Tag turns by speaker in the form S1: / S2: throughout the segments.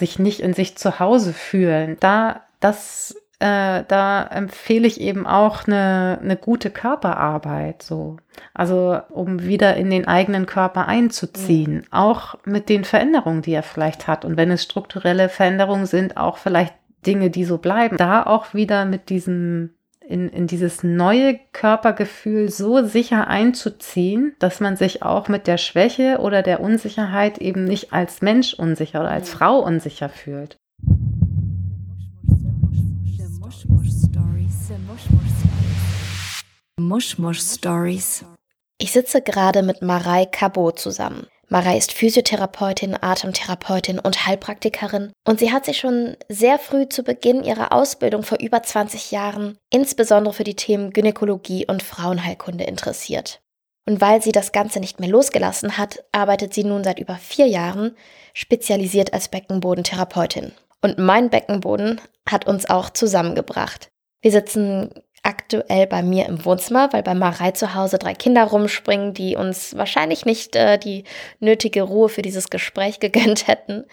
S1: sich nicht in sich zu Hause fühlen. Da, das, äh, da empfehle ich eben auch eine, eine gute Körperarbeit, so. Also, um wieder in den eigenen Körper einzuziehen. Ja. Auch mit den Veränderungen, die er vielleicht hat. Und wenn es strukturelle Veränderungen sind, auch vielleicht Dinge, die so bleiben. Da auch wieder mit diesem in, in dieses neue Körpergefühl so sicher einzuziehen, dass man sich auch mit der Schwäche oder der Unsicherheit eben nicht als Mensch unsicher oder als Frau unsicher fühlt.
S2: Mushmush Stories. Ich sitze gerade mit Marei Cabot zusammen. Mara ist Physiotherapeutin, Atemtherapeutin und Heilpraktikerin und sie hat sich schon sehr früh zu Beginn ihrer Ausbildung vor über 20 Jahren insbesondere für die Themen Gynäkologie und Frauenheilkunde interessiert. Und weil sie das Ganze nicht mehr losgelassen hat, arbeitet sie nun seit über vier Jahren spezialisiert als Beckenbodentherapeutin. Und mein Beckenboden hat uns auch zusammengebracht. Wir sitzen aktuell bei mir im Wohnzimmer, weil bei Marei zu Hause drei Kinder rumspringen, die uns wahrscheinlich nicht äh, die nötige Ruhe für dieses Gespräch gegönnt hätten.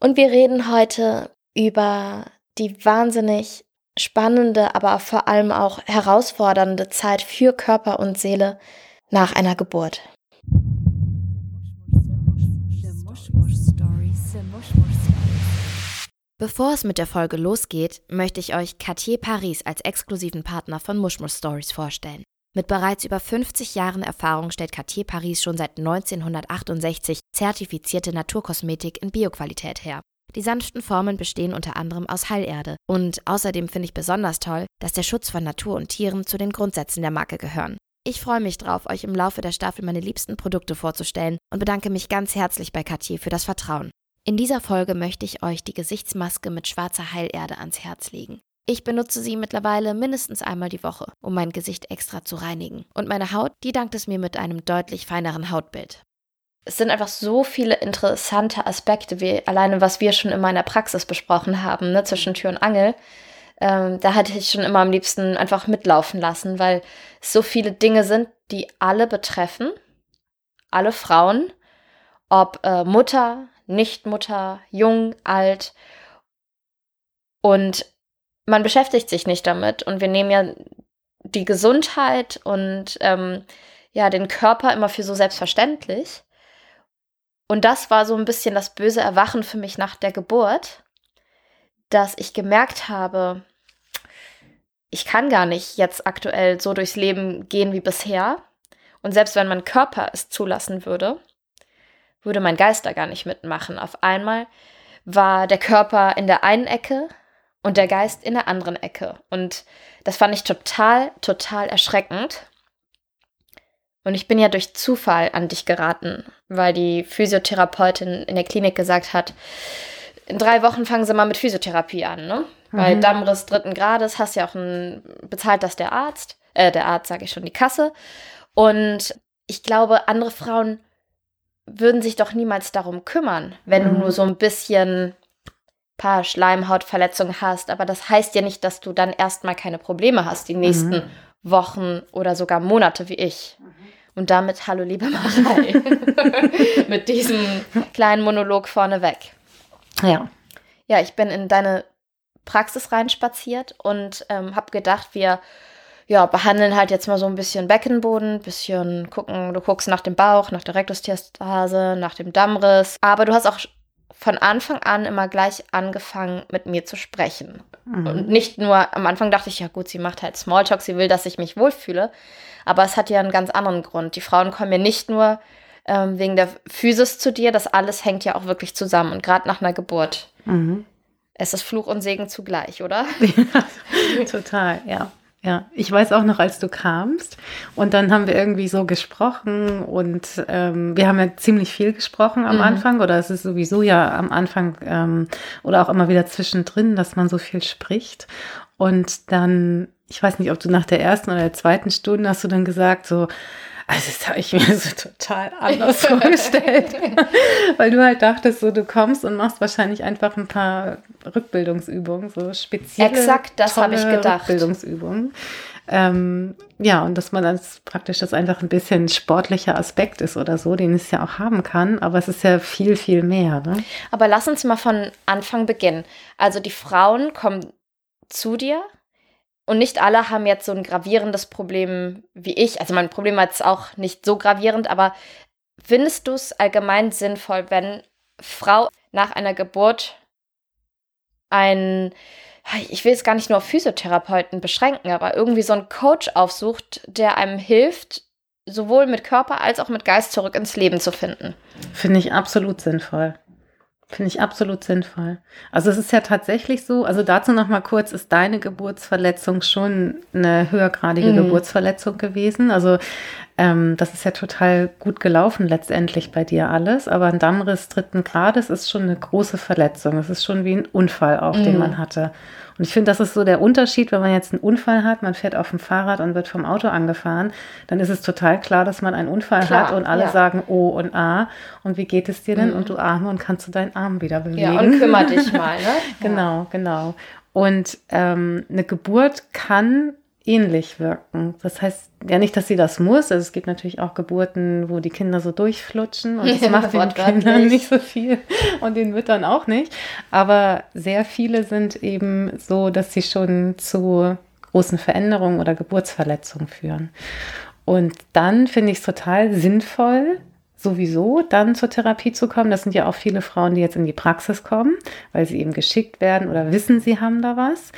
S2: Und wir reden heute über die wahnsinnig spannende, aber vor allem auch herausfordernde Zeit für Körper und Seele nach einer Geburt. Bevor es mit der Folge losgeht, möchte ich euch Cartier Paris als exklusiven Partner von Mushmush Stories vorstellen. Mit bereits über 50 Jahren Erfahrung stellt Cartier Paris schon seit 1968 zertifizierte Naturkosmetik in Bioqualität her. Die sanften Formen bestehen unter anderem aus Heilerde und außerdem finde ich besonders toll, dass der Schutz von Natur und Tieren zu den Grundsätzen der Marke gehören. Ich freue mich drauf, euch im Laufe der Staffel meine liebsten Produkte vorzustellen und bedanke mich ganz herzlich bei Cartier für das Vertrauen. In dieser Folge möchte ich euch die Gesichtsmaske mit schwarzer Heilerde ans Herz legen. Ich benutze sie mittlerweile mindestens einmal die Woche, um mein Gesicht extra zu reinigen. Und meine Haut, die dankt es mir mit einem deutlich feineren Hautbild. Es sind einfach so viele interessante Aspekte, wie alleine was wir schon in meiner Praxis besprochen haben, ne, zwischen Tür und Angel. Ähm, da hatte ich schon immer am liebsten einfach mitlaufen lassen, weil es so viele Dinge sind, die alle betreffen, alle Frauen, ob äh, Mutter, Nichtmutter, jung, alt. Und man beschäftigt sich nicht damit. Und wir nehmen ja die Gesundheit und ähm, ja, den Körper immer für so selbstverständlich. Und das war so ein bisschen das böse Erwachen für mich nach der Geburt, dass ich gemerkt habe, ich kann gar nicht jetzt aktuell so durchs Leben gehen wie bisher. Und selbst wenn mein Körper es zulassen würde, würde mein Geist da gar nicht mitmachen. Auf einmal war der Körper in der einen Ecke und der Geist in der anderen Ecke. Und das fand ich total, total erschreckend. Und ich bin ja durch Zufall an dich geraten, weil die Physiotherapeutin in der Klinik gesagt hat, in drei Wochen fangen sie mal mit Physiotherapie an, ne? Mhm. Bei Dammriss dritten Grades hast ja auch ein, bezahlt das der Arzt, äh, der Arzt sage ich schon, die Kasse. Und ich glaube, andere Frauen würden sich doch niemals darum kümmern, wenn mhm. du nur so ein bisschen paar Schleimhautverletzungen hast. Aber das heißt ja nicht, dass du dann erstmal keine Probleme hast, die nächsten mhm. Wochen oder sogar Monate wie ich. Mhm. Und damit hallo liebe Marei. Mit diesem kleinen Monolog vorneweg. Ja. Ja, ich bin in deine Praxis reinspaziert und ähm, habe gedacht, wir ja, behandeln halt jetzt mal so ein bisschen Beckenboden, bisschen gucken, du guckst nach dem Bauch, nach der Rektusdiastase, nach dem Dammriss. Aber du hast auch von Anfang an immer gleich angefangen, mit mir zu sprechen. Mhm. Und nicht nur, am Anfang dachte ich, ja gut, sie macht halt Smalltalk, sie will, dass ich mich wohlfühle. Aber es hat ja einen ganz anderen Grund. Die Frauen kommen ja nicht nur ähm, wegen der Physis zu dir, das alles hängt ja auch wirklich zusammen. Und gerade nach einer Geburt. Mhm. Es ist Fluch und Segen zugleich, oder?
S1: Ja, total, ja. Ja, ich weiß auch noch, als du kamst und dann haben wir irgendwie so gesprochen und ähm, wir haben ja ziemlich viel gesprochen am mhm. Anfang oder es ist sowieso ja am Anfang ähm, oder auch immer wieder zwischendrin, dass man so viel spricht und dann, ich weiß nicht, ob du nach der ersten oder der zweiten Stunde hast du dann gesagt so, also das habe ich mir so total anders vorgestellt. Weil du halt dachtest, so du kommst und machst wahrscheinlich einfach ein paar Rückbildungsübungen, so spezielle
S2: Exakt, das habe ich gedacht.
S1: Rückbildungsübungen. Ähm, ja, und dass man das praktisch das einfach ein bisschen sportlicher Aspekt ist oder so, den es ja auch haben kann, aber es ist ja viel, viel mehr. Ne?
S2: Aber lass uns mal von Anfang beginnen. Also die Frauen kommen zu dir und nicht alle haben jetzt so ein gravierendes Problem wie ich. Also mein Problem war jetzt auch nicht so gravierend, aber findest du es allgemein sinnvoll, wenn Frau nach einer Geburt ein, ich will es gar nicht nur auf Physiotherapeuten beschränken, aber irgendwie so einen Coach aufsucht, der einem hilft, sowohl mit Körper als auch mit Geist zurück ins Leben zu finden?
S1: Finde ich absolut sinnvoll. Finde ich absolut sinnvoll. Also es ist ja tatsächlich so, also dazu noch mal kurz, ist deine Geburtsverletzung schon eine höhergradige mhm. Geburtsverletzung gewesen? Also ähm, das ist ja total gut gelaufen letztendlich bei dir alles, aber ein Dammriss dritten Grades ist schon eine große Verletzung. Es ist schon wie ein Unfall auch, mhm. den man hatte. Und ich finde, das ist so der Unterschied, wenn man jetzt einen Unfall hat, man fährt auf dem Fahrrad und wird vom Auto angefahren, dann ist es total klar, dass man einen Unfall klar, hat und alle ja. sagen O und A. Und wie geht es dir denn? Mhm. Und du Arme und kannst du deinen Arm wieder bewegen.
S2: Ja, und kümmere dich mal, ne?
S1: genau, genau. Und ähm, eine Geburt kann ähnlich wirken. Das heißt ja nicht, dass sie das muss. Also es gibt natürlich auch Geburten, wo die Kinder so durchflutschen und das macht den Kindern nicht so viel und den Müttern auch nicht. Aber sehr viele sind eben so, dass sie schon zu großen Veränderungen oder Geburtsverletzungen führen. Und dann finde ich es total sinnvoll, sowieso dann zur Therapie zu kommen. Das sind ja auch viele Frauen, die jetzt in die Praxis kommen, weil sie eben geschickt werden oder wissen, sie haben da was.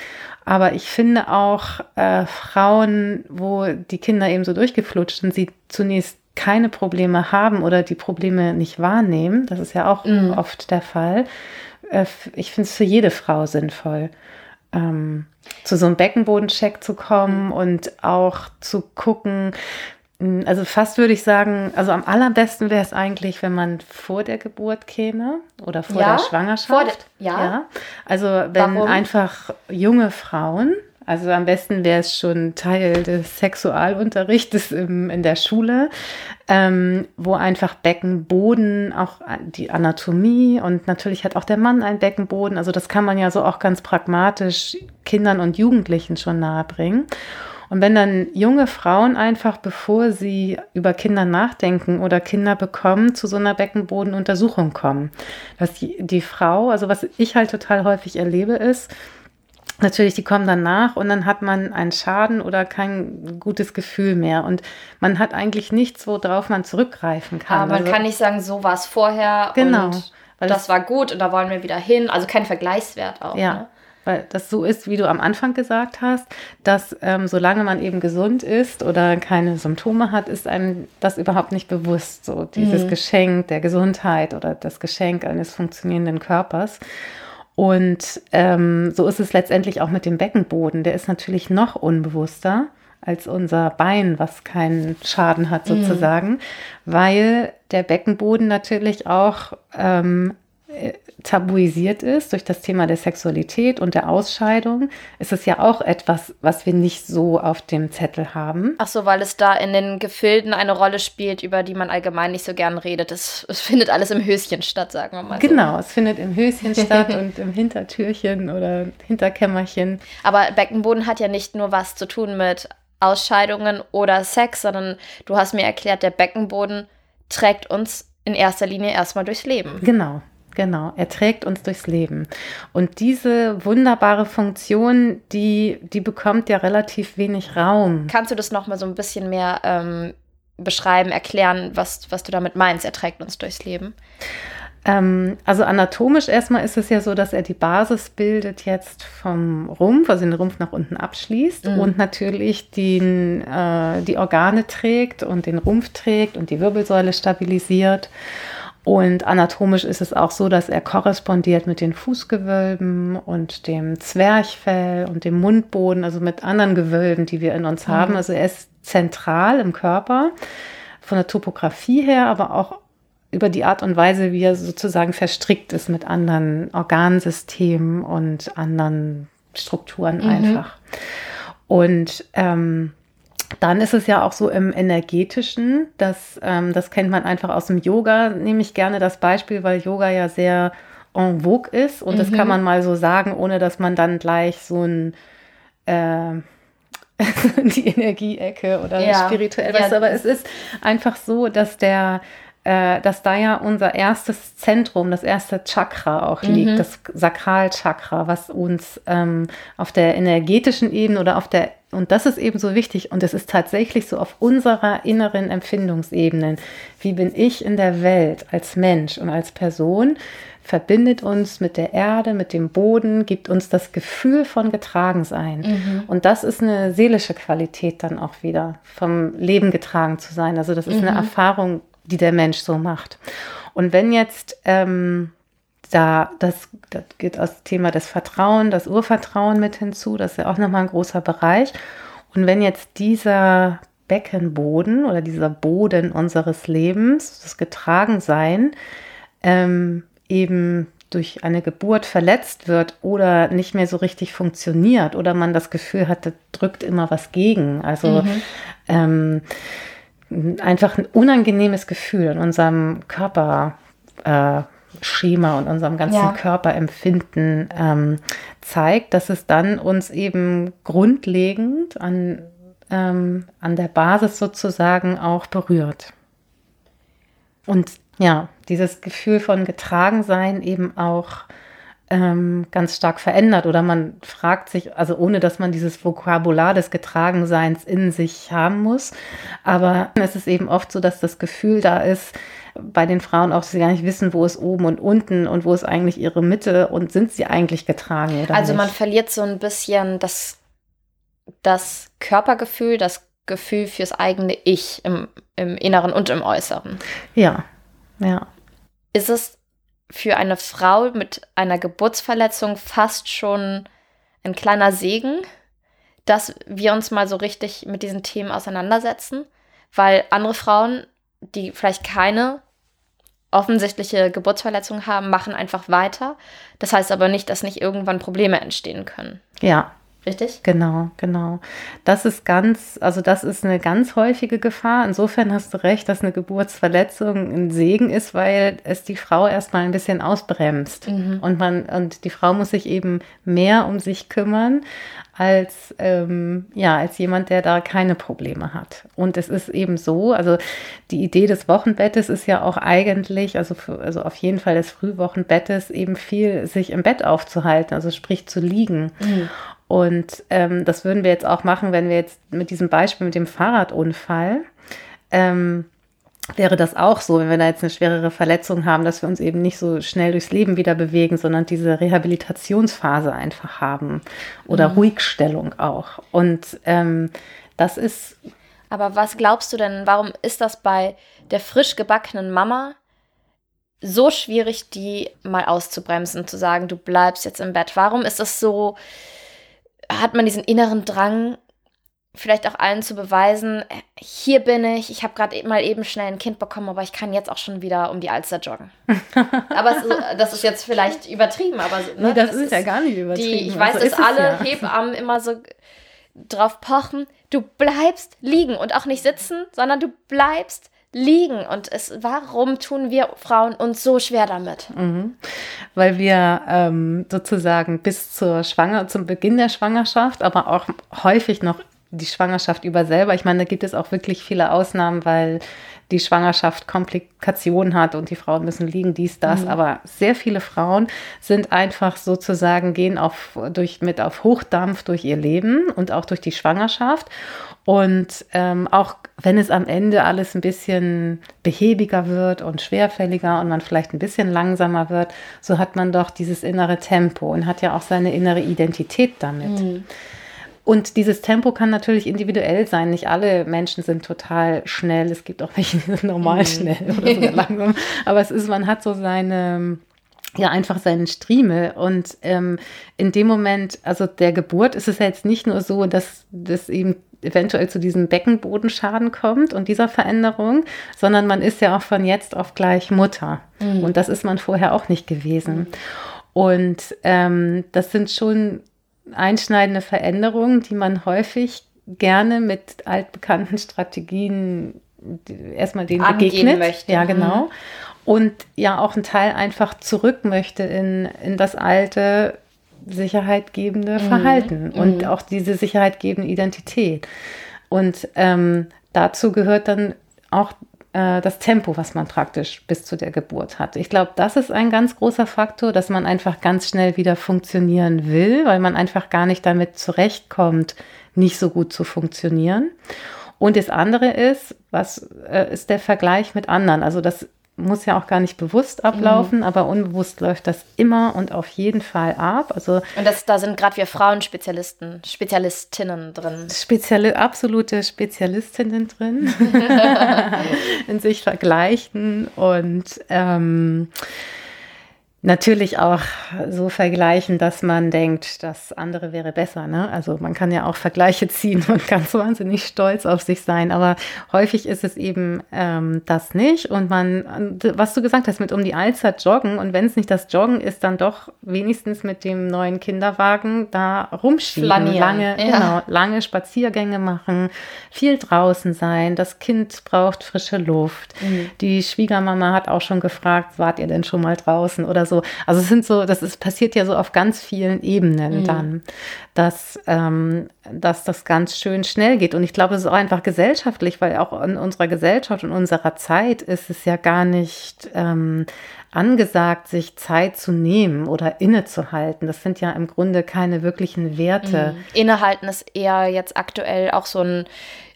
S1: Aber ich finde auch äh, Frauen, wo die Kinder eben so durchgeflutscht sind, sie zunächst keine Probleme haben oder die Probleme nicht wahrnehmen, das ist ja auch mhm. oft der Fall. Äh, ich finde es für jede Frau sinnvoll, ähm, zu so einem Beckenbodencheck zu kommen und auch zu gucken, also fast würde ich sagen, also am allerbesten wäre es eigentlich, wenn man vor der Geburt käme oder vor ja, der Schwangerschaft. Vor de,
S2: ja. ja.
S1: Also wenn Warum? einfach junge Frauen, also am besten wäre es schon Teil des Sexualunterrichtes im, in der Schule, ähm, wo einfach Beckenboden, auch die Anatomie und natürlich hat auch der Mann einen Beckenboden. Also das kann man ja so auch ganz pragmatisch Kindern und Jugendlichen schon nahebringen. Und wenn dann junge Frauen einfach, bevor sie über Kinder nachdenken oder Kinder bekommen, zu so einer Beckenbodenuntersuchung kommen, dass die, die Frau, also was ich halt total häufig erlebe, ist, Natürlich, die kommen dann nach und dann hat man einen Schaden oder kein gutes Gefühl mehr. Und man hat eigentlich nichts, worauf man zurückgreifen kann.
S2: Aber man also, kann nicht sagen, so war es vorher
S1: genau,
S2: und das war gut und da wollen wir wieder hin. Also kein Vergleichswert auch.
S1: Ja. Ne? Weil das so ist, wie du am Anfang gesagt hast, dass ähm, solange man eben gesund ist oder keine Symptome hat, ist einem das überhaupt nicht bewusst, so dieses mhm. Geschenk der Gesundheit oder das Geschenk eines funktionierenden Körpers. Und ähm, so ist es letztendlich auch mit dem Beckenboden. Der ist natürlich noch unbewusster als unser Bein, was keinen Schaden hat mhm. sozusagen, mhm. weil der Beckenboden natürlich auch ähm, äh, tabuisiert ist durch das Thema der Sexualität und der Ausscheidung, ist es ja auch etwas, was wir nicht so auf dem Zettel haben.
S2: Ach so, weil es da in den Gefilden eine Rolle spielt, über die man allgemein nicht so gern redet. Es, es findet alles im Höschen statt, sagen wir mal.
S1: So. Genau, es findet im Höschen statt und im Hintertürchen oder Hinterkämmerchen.
S2: Aber Beckenboden hat ja nicht nur was zu tun mit Ausscheidungen oder Sex, sondern du hast mir erklärt, der Beckenboden trägt uns in erster Linie erstmal durchs Leben.
S1: Genau. Genau, er trägt uns durchs Leben. Und diese wunderbare Funktion, die, die bekommt ja relativ wenig Raum.
S2: Kannst du das nochmal so ein bisschen mehr ähm, beschreiben, erklären, was, was du damit meinst? Er trägt uns durchs Leben.
S1: Ähm, also anatomisch erstmal ist es ja so, dass er die Basis bildet jetzt vom Rumpf, also den Rumpf nach unten abschließt mhm. und natürlich den, äh, die Organe trägt und den Rumpf trägt und die Wirbelsäule stabilisiert. Und anatomisch ist es auch so, dass er korrespondiert mit den Fußgewölben und dem Zwerchfell und dem Mundboden, also mit anderen Gewölben, die wir in uns mhm. haben. Also er ist zentral im Körper von der Topografie her, aber auch über die Art und Weise, wie er sozusagen verstrickt ist mit anderen Organsystemen und anderen Strukturen mhm. einfach. Und ähm, dann ist es ja auch so im energetischen, dass, ähm, das kennt man einfach aus dem Yoga, nehme ich gerne das Beispiel, weil Yoga ja sehr en vogue ist und mhm. das kann mhm. man mal so sagen, ohne dass man dann gleich so ein, äh, die Energieecke oder ja. spirituell, ja. aber es ist einfach so, dass der äh, dass da ja unser erstes Zentrum, das erste Chakra auch liegt, mhm. das Sakralchakra, was uns ähm, auf der energetischen Ebene oder auf der, und das ist eben so wichtig, und es ist tatsächlich so auf unserer inneren Empfindungsebene, wie bin ich in der Welt als Mensch und als Person, verbindet uns mit der Erde, mit dem Boden, gibt uns das Gefühl von Getragensein. Mhm. Und das ist eine seelische Qualität dann auch wieder, vom Leben getragen zu sein. Also das ist mhm. eine Erfahrung, die der Mensch so macht. Und wenn jetzt ähm, da, das, das geht aus Thema des Vertrauen, das Urvertrauen mit hinzu, das ist ja auch nochmal ein großer Bereich. Und wenn jetzt dieser Beckenboden oder dieser Boden unseres Lebens, das Getragensein, ähm, eben durch eine Geburt verletzt wird oder nicht mehr so richtig funktioniert oder man das Gefühl hat, da drückt immer was gegen. Also mhm. ähm, einfach ein unangenehmes Gefühl in unserem Körperschema äh, und unserem ganzen ja. Körperempfinden ähm, zeigt, dass es dann uns eben grundlegend an, ähm, an der Basis sozusagen auch berührt. Und ja, dieses Gefühl von Getragensein eben auch ähm, ganz stark verändert oder man fragt sich, also ohne dass man dieses Vokabular des Getragenseins in sich haben muss, aber es ist eben oft so, dass das Gefühl da ist, bei den Frauen auch, dass sie gar nicht wissen, wo ist oben und unten und wo ist eigentlich ihre Mitte und sind sie eigentlich getragen oder
S2: Also
S1: nicht?
S2: man verliert so ein bisschen das, das Körpergefühl, das Gefühl fürs eigene Ich im, im Inneren und im Äußeren.
S1: Ja, ja.
S2: Ist es für eine Frau mit einer Geburtsverletzung fast schon ein kleiner Segen, dass wir uns mal so richtig mit diesen Themen auseinandersetzen, weil andere Frauen, die vielleicht keine offensichtliche Geburtsverletzung haben, machen einfach weiter. Das heißt aber nicht, dass nicht irgendwann Probleme entstehen können.
S1: Ja, Richtig? Genau, genau. Das ist ganz, also das ist eine ganz häufige Gefahr. Insofern hast du recht, dass eine Geburtsverletzung ein Segen ist, weil es die Frau erstmal ein bisschen ausbremst. Mhm. Und man, und die Frau muss sich eben mehr um sich kümmern als, ähm, ja, als jemand, der da keine Probleme hat. Und es ist eben so, also die Idee des Wochenbettes ist ja auch eigentlich, also, für, also auf jeden Fall des Frühwochenbettes, eben viel sich im Bett aufzuhalten, also sprich zu liegen. Mhm. Und ähm, das würden wir jetzt auch machen, wenn wir jetzt mit diesem Beispiel mit dem Fahrradunfall, ähm, wäre das auch so, wenn wir da jetzt eine schwerere Verletzung haben, dass wir uns eben nicht so schnell durchs Leben wieder bewegen, sondern diese Rehabilitationsphase einfach haben oder mhm. Ruhigstellung auch. Und ähm, das ist.
S2: Aber was glaubst du denn, warum ist das bei der frisch gebackenen Mama so schwierig, die mal auszubremsen, zu sagen, du bleibst jetzt im Bett? Warum ist das so? Hat man diesen inneren Drang, vielleicht auch allen zu beweisen, hier bin ich, ich habe gerade mal eben schnell ein Kind bekommen, aber ich kann jetzt auch schon wieder um die Alster joggen. aber es, das ist jetzt vielleicht übertrieben, aber
S1: ne, nee, das, das, ist ja gar nicht übertrieben.
S2: Die, ich weiß, also dass alle ja. Hebammen immer so drauf pochen, du bleibst liegen und auch nicht sitzen, sondern du bleibst liegen. Und es, warum tun wir Frauen uns so schwer damit?
S1: Mhm. Weil wir ähm, sozusagen bis zur Schwanger, zum Beginn der Schwangerschaft, aber auch häufig noch die Schwangerschaft über selber. Ich meine, da gibt es auch wirklich viele Ausnahmen, weil die Schwangerschaft Komplikationen hat und die Frauen müssen liegen, dies, das. Mhm. Aber sehr viele Frauen sind einfach sozusagen, gehen auf, durch, mit auf Hochdampf durch ihr Leben und auch durch die Schwangerschaft. Und ähm, auch wenn es am Ende alles ein bisschen behäbiger wird und schwerfälliger und man vielleicht ein bisschen langsamer wird, so hat man doch dieses innere Tempo und hat ja auch seine innere Identität damit. Mhm. Und dieses Tempo kann natürlich individuell sein. Nicht alle Menschen sind total schnell. Es gibt auch welche, die sind normal mhm. schnell oder sogar langsam. Aber es ist, man hat so seine, ja, einfach seinen Striemel. Und ähm, in dem Moment, also der Geburt, ist es ja jetzt nicht nur so, dass das eben eventuell zu diesem Beckenbodenschaden kommt und dieser Veränderung, sondern man ist ja auch von jetzt auf gleich Mutter. Mhm. Und das ist man vorher auch nicht gewesen. Und ähm, das sind schon einschneidende Veränderungen, die man häufig gerne mit altbekannten Strategien erstmal denen Angehen begegnet. Möchte. Ja, genau. Mhm. Und ja auch ein Teil einfach zurück möchte in, in das Alte, sicherheitgebende mhm. Verhalten mhm. und auch diese sicherheitgebende Identität. Und ähm, dazu gehört dann auch äh, das Tempo, was man praktisch bis zu der Geburt hat. Ich glaube, das ist ein ganz großer Faktor, dass man einfach ganz schnell wieder funktionieren will, weil man einfach gar nicht damit zurechtkommt, nicht so gut zu funktionieren. Und das andere ist, was äh, ist der Vergleich mit anderen? Also das muss ja auch gar nicht bewusst ablaufen, mhm. aber unbewusst läuft das immer und auf jeden Fall ab. Also
S2: und das, da sind gerade wir Frauen Spezialisten, Spezialistinnen drin.
S1: Speziali absolute Spezialistinnen drin. in sich vergleichen und ähm, natürlich auch so vergleichen, dass man denkt, das andere wäre besser. Ne? Also man kann ja auch Vergleiche ziehen und ganz wahnsinnig stolz auf sich sein, aber häufig ist es eben ähm, das nicht. Und man, was du gesagt hast, mit um die Allzeit joggen und wenn es nicht das Joggen ist, dann doch wenigstens mit dem neuen Kinderwagen da rumschieben. Flanieren. Lange, ja. genau, lange Spaziergänge machen, viel draußen sein. Das Kind braucht frische Luft. Mhm. Die Schwiegermama hat auch schon gefragt, wart ihr denn schon mal draußen oder so. Also es sind so, das ist, passiert ja so auf ganz vielen Ebenen mhm. dann, dass, ähm, dass das ganz schön schnell geht. Und ich glaube, es ist auch einfach gesellschaftlich, weil auch in unserer Gesellschaft und unserer Zeit ist es ja gar nicht ähm, angesagt, sich Zeit zu nehmen oder innezuhalten. Das sind ja im Grunde keine wirklichen Werte.
S2: Mhm. Innehalten ist eher jetzt aktuell auch so ein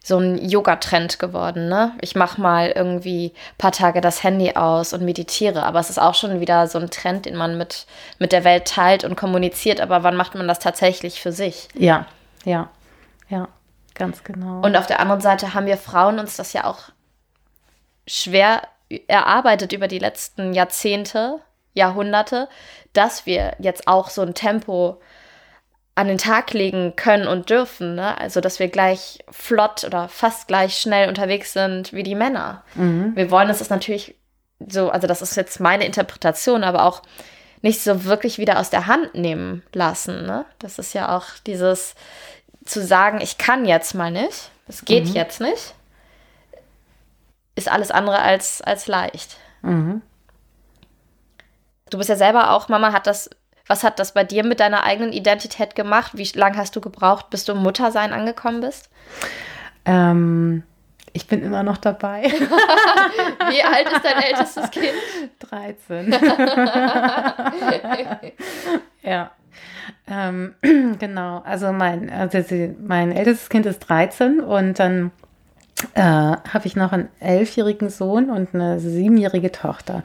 S2: so ein Yoga-Trend geworden. Ne? Ich mache mal irgendwie ein paar Tage das Handy aus und meditiere, aber es ist auch schon wieder so ein Trend, den man mit, mit der Welt teilt und kommuniziert. Aber wann macht man das tatsächlich für sich?
S1: Ja, ja, ja, ganz genau.
S2: Und auf der anderen Seite haben wir Frauen uns das ja auch schwer erarbeitet über die letzten Jahrzehnte, Jahrhunderte, dass wir jetzt auch so ein Tempo an den Tag legen können und dürfen. Ne? Also, dass wir gleich flott oder fast gleich schnell unterwegs sind wie die Männer. Mhm. Wir wollen es natürlich so, also das ist jetzt meine Interpretation, aber auch nicht so wirklich wieder aus der Hand nehmen lassen. Ne? Das ist ja auch dieses zu sagen, ich kann jetzt mal nicht, es geht mhm. jetzt nicht, ist alles andere als, als leicht. Mhm. Du bist ja selber auch, Mama hat das was hat das bei dir mit deiner eigenen Identität gemacht? Wie lange hast du gebraucht, bis du im Muttersein angekommen bist?
S1: Ähm, ich bin immer noch dabei.
S2: Wie alt ist dein ältestes Kind?
S1: 13. ja. Ähm, genau, also mein, also mein ältestes Kind ist 13 und dann äh, habe ich noch einen elfjährigen Sohn und eine siebenjährige Tochter.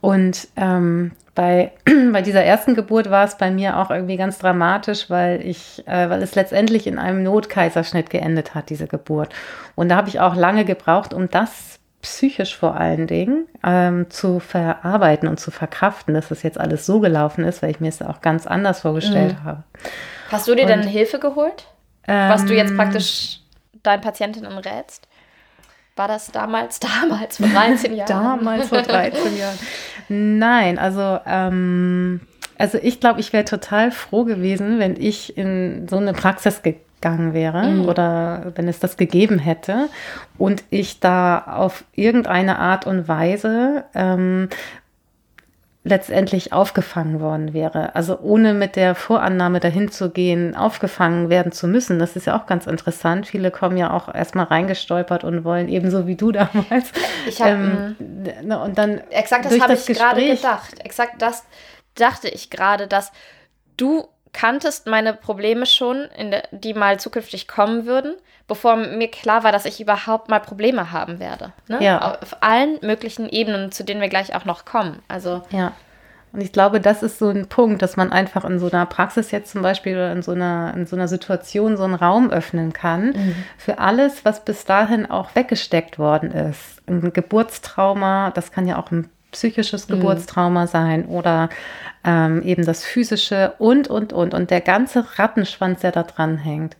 S1: Und ähm, bei, bei dieser ersten Geburt war es bei mir auch irgendwie ganz dramatisch, weil ich, äh, weil es letztendlich in einem Notkaiserschnitt geendet hat, diese Geburt. Und da habe ich auch lange gebraucht, um das psychisch vor allen Dingen ähm, zu verarbeiten und zu verkraften, dass das jetzt alles so gelaufen ist, weil ich mir es auch ganz anders vorgestellt mhm. habe.
S2: Hast du dir und, denn Hilfe geholt? Ähm, was du jetzt praktisch deinen Patientinnen rätst? War das damals, damals vor 13 Jahren?
S1: damals vor 13 Jahren. Nein, also, ähm, also ich glaube, ich wäre total froh gewesen, wenn ich in so eine Praxis gegangen wäre mhm. oder wenn es das gegeben hätte und ich da auf irgendeine Art und Weise ähm, letztendlich aufgefangen worden wäre. Also ohne mit der Vorannahme dahin zu gehen, aufgefangen werden zu müssen. Das ist ja auch ganz interessant. Viele kommen ja auch erstmal reingestolpert und wollen ebenso wie du damals.
S2: Ich habe ähm, ne, und dann exakt das habe ich gerade gedacht. Exakt das dachte ich gerade, dass du kanntest meine Probleme schon, der, die mal zukünftig kommen würden, bevor mir klar war, dass ich überhaupt mal Probleme haben werde. Ne? Ja. Auf allen möglichen Ebenen, zu denen wir gleich auch noch kommen. Also
S1: ja. Und ich glaube, das ist so ein Punkt, dass man einfach in so einer Praxis jetzt zum Beispiel oder in so einer, in so einer Situation so einen Raum öffnen kann mhm. für alles, was bis dahin auch weggesteckt worden ist. Ein Geburtstrauma, das kann ja auch ein psychisches mhm. Geburtstrauma sein oder ähm, eben das physische und, und, und. Und der ganze Rattenschwanz, der da dran hängt.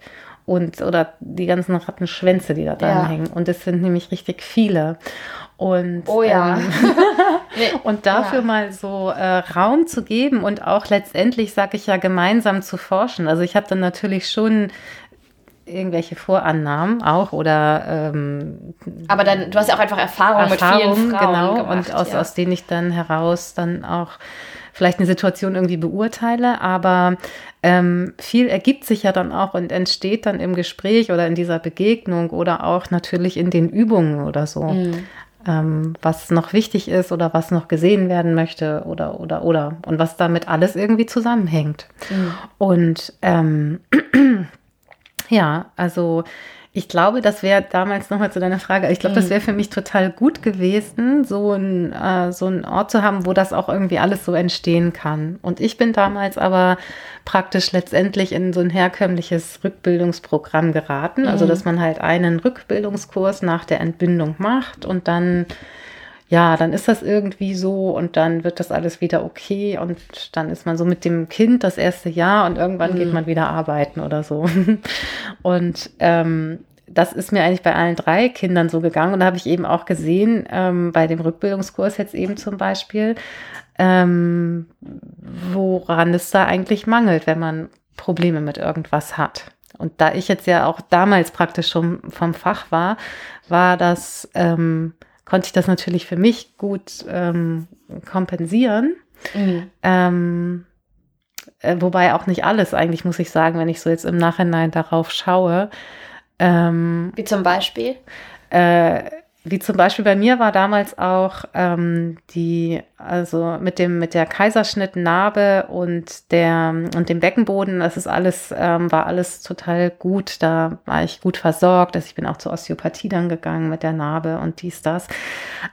S1: Und, oder die ganzen Rattenschwänze, die da dran ja. hängen. Und es sind nämlich richtig viele. Und,
S2: oh ja. Ähm,
S1: und dafür ja. mal so äh, Raum zu geben und auch letztendlich, sage ich ja, gemeinsam zu forschen. Also ich habe dann natürlich schon irgendwelche Vorannahmen auch oder ähm,
S2: aber dann du hast ja auch einfach Erfahrung,
S1: Erfahrung
S2: mit vielen Frauen
S1: genau
S2: gemacht,
S1: und aus,
S2: ja.
S1: aus denen ich dann heraus dann auch vielleicht eine Situation irgendwie beurteile, aber ähm, viel ergibt sich ja dann auch und entsteht dann im Gespräch oder in dieser Begegnung oder auch natürlich in den Übungen oder so.
S2: Mhm.
S1: Ähm, was noch wichtig ist oder was noch gesehen werden möchte oder oder oder und was damit alles irgendwie zusammenhängt.
S2: Mhm.
S1: Und ähm, ja, also ich glaube, das wäre damals nochmal zu deiner Frage, ich glaube, das
S2: Mhm.
S1: wäre für mich total gut gewesen, so ein, äh, so einen Ort zu haben, wo das auch irgendwie alles so entstehen kann. Und ich bin damals aber praktisch letztendlich in so ein herkömmliches Rückbildungsprogramm geraten. Also,
S2: Mhm.
S1: dass man halt einen Rückbildungskurs nach der Entbindung macht und dann ja, dann ist das irgendwie so und dann wird das alles wieder okay und dann ist man so mit dem Kind das erste Jahr und irgendwann
S2: Mhm.
S1: geht man wieder arbeiten oder so. Und ähm, das ist mir eigentlich bei allen drei Kindern so gegangen und da habe ich eben auch gesehen, ähm, bei dem Rückbildungskurs jetzt eben zum Beispiel, ähm, woran es da eigentlich mangelt, wenn man Probleme mit irgendwas hat. Und da ich jetzt ja auch damals praktisch schon vom Fach war, war das, ähm, konnte ich das natürlich für mich gut ähm, kompensieren.
S2: Mhm.
S1: Ähm, äh, wobei auch nicht alles, eigentlich muss ich sagen, wenn ich so jetzt im Nachhinein darauf schaue. Ähm,
S2: Wie zum Beispiel?
S1: äh, wie zum Beispiel bei mir war damals auch ähm, die, also mit dem, mit der Kaiserschnittnarbe und der und dem Beckenboden, das ist alles, ähm, war alles total gut. Da war ich gut versorgt. Also ich bin auch zur Osteopathie dann gegangen mit der Narbe und dies, das.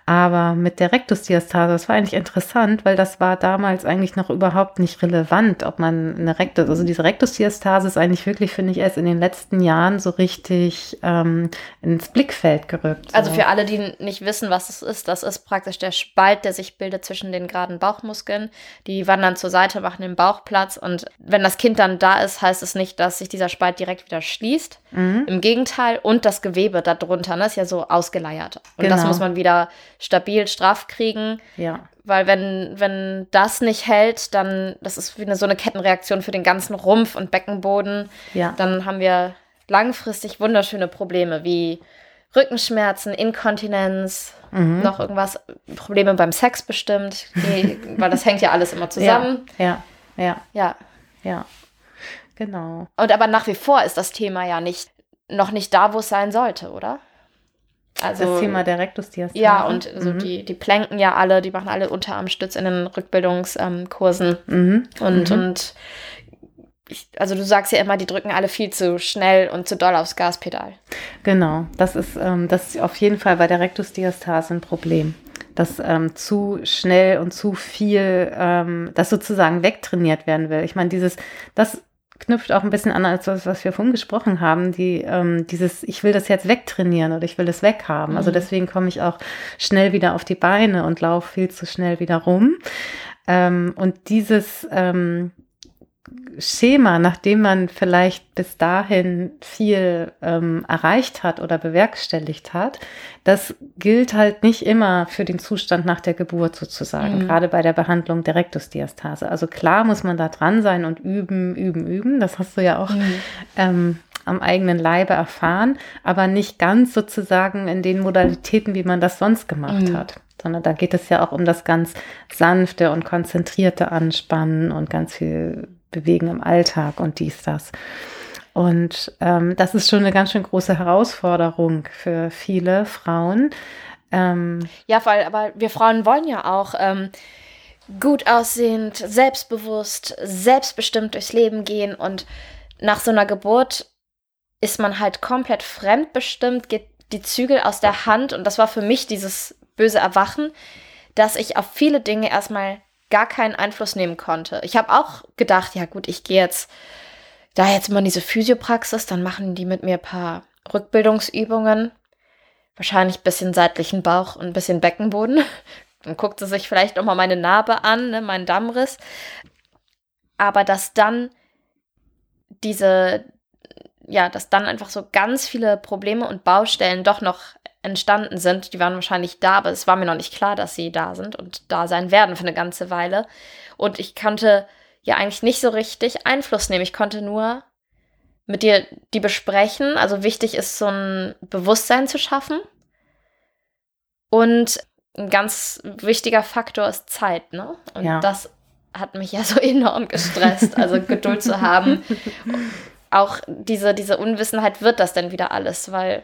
S1: Aber mit der Rektusdiastase, das war eigentlich interessant, weil das war damals eigentlich noch überhaupt nicht relevant, ob man eine Rektus, also diese Rektusdiastase ist eigentlich wirklich, finde ich, erst in den letzten Jahren so richtig ähm, ins Blickfeld gerückt.
S2: Also
S1: so.
S2: für alle, die nicht wissen, was es ist, das ist praktisch der Spalt, der sich bildet zwischen den geraden Bauchmuskeln. Die wandern zur Seite, machen den Bauch Platz. Und wenn das Kind dann da ist, heißt es nicht, dass sich dieser Spalt direkt wieder schließt.
S1: Mhm.
S2: Im Gegenteil, und das Gewebe darunter ne, ist ja so ausgeleiert. Und das
S1: Genau.
S2: muss man wieder stabil, straff kriegen.
S1: Ja,
S2: Weil wenn, wenn das nicht hält, dann, das ist wie eine, so eine Kettenreaktion für den ganzen Rumpf und Beckenboden.
S1: ja.
S2: Dann haben wir langfristig wunderschöne Probleme wie Rückenschmerzen, Inkontinenz,
S1: Mhm.
S2: noch irgendwas, Probleme beim Sex bestimmt, die, weil das hängt ja alles immer zusammen.
S1: Ja, ja,
S2: Ja.
S1: ja. Genau.
S2: Und aber nach wie vor ist das Thema ja nicht, noch nicht da, wo es sein sollte, oder? Also,
S1: das Thema der Rektusdiastase.
S2: ja, und also
S1: mhm.
S2: die, die planken ja alle, die machen alle Unterarmstütz in den Rückbildungskursen.
S1: Mhm.
S2: Und,
S1: Mhm.
S2: und ich, also du sagst ja immer, die drücken alle viel zu schnell und zu doll aufs Gaspedal.
S1: Genau, das ist, ähm, das ist auf jeden Fall bei der Rektusdiastase ein Problem. Dass ähm, zu schnell und zu viel, ähm, das sozusagen wegtrainiert werden will. Ich meine, dieses, das knüpft auch ein bisschen an als das, was wir vorhin gesprochen haben, die, ähm, dieses, ich will das jetzt wegtrainieren oder ich will das weghaben. Also
S2: Mhm.
S1: deswegen komme ich auch schnell wieder auf die Beine und laufe viel zu schnell wieder rum. Ähm, und dieses, ähm, Schema, nachdem man vielleicht bis dahin viel ähm, erreicht hat oder bewerkstelligt hat, das gilt halt nicht immer für den Zustand nach der Geburt sozusagen,
S2: Mhm.
S1: gerade bei der Behandlung der Rektusdiastase. Also klar muss man da dran sein und üben, üben, üben. Das hast du ja auch ähm, am eigenen Leibe erfahren, aber nicht ganz sozusagen in den Modalitäten, wie man das sonst gemacht
S2: Mhm.
S1: hat. Sondern da geht es ja auch um das ganz sanfte und konzentrierte Anspannen und ganz viel Bewegen im Alltag und dies, das. Und ähm, das ist schon eine ganz schön große Herausforderung für viele Frauen. Ähm,
S2: Ja, weil, aber wir Frauen wollen ja auch ähm, gut aussehend, selbstbewusst, selbstbestimmt durchs Leben gehen und nach so einer Geburt ist man halt komplett fremdbestimmt, geht die Zügel aus der Hand und das war für mich dieses böse Erwachen, dass ich auf viele Dinge erstmal gar keinen Einfluss nehmen konnte. Ich habe auch gedacht, ja gut, ich gehe jetzt da jetzt mal in diese Physiopraxis, dann machen die mit mir ein paar Rückbildungsübungen, wahrscheinlich ein bisschen seitlichen Bauch und ein bisschen Beckenboden. Dann guckt sie sich vielleicht noch mal meine Narbe an, ne, meinen Dammriss. Aber dass dann diese, ja, dass dann einfach so ganz viele Probleme und Baustellen doch noch entstanden sind. Die waren wahrscheinlich da, aber es war mir noch nicht klar, dass sie da sind und da sein werden für eine ganze Weile. Und ich konnte ja eigentlich nicht so richtig Einfluss nehmen. Ich konnte nur mit dir die besprechen. Also wichtig ist, so ein Bewusstsein zu schaffen. Und ein ganz wichtiger Faktor ist Zeit, ne? Und ja. das hat mich ja so enorm gestresst, also Geduld zu haben. Auch diese, diese Unwissenheit, wird das denn wieder alles? Weil,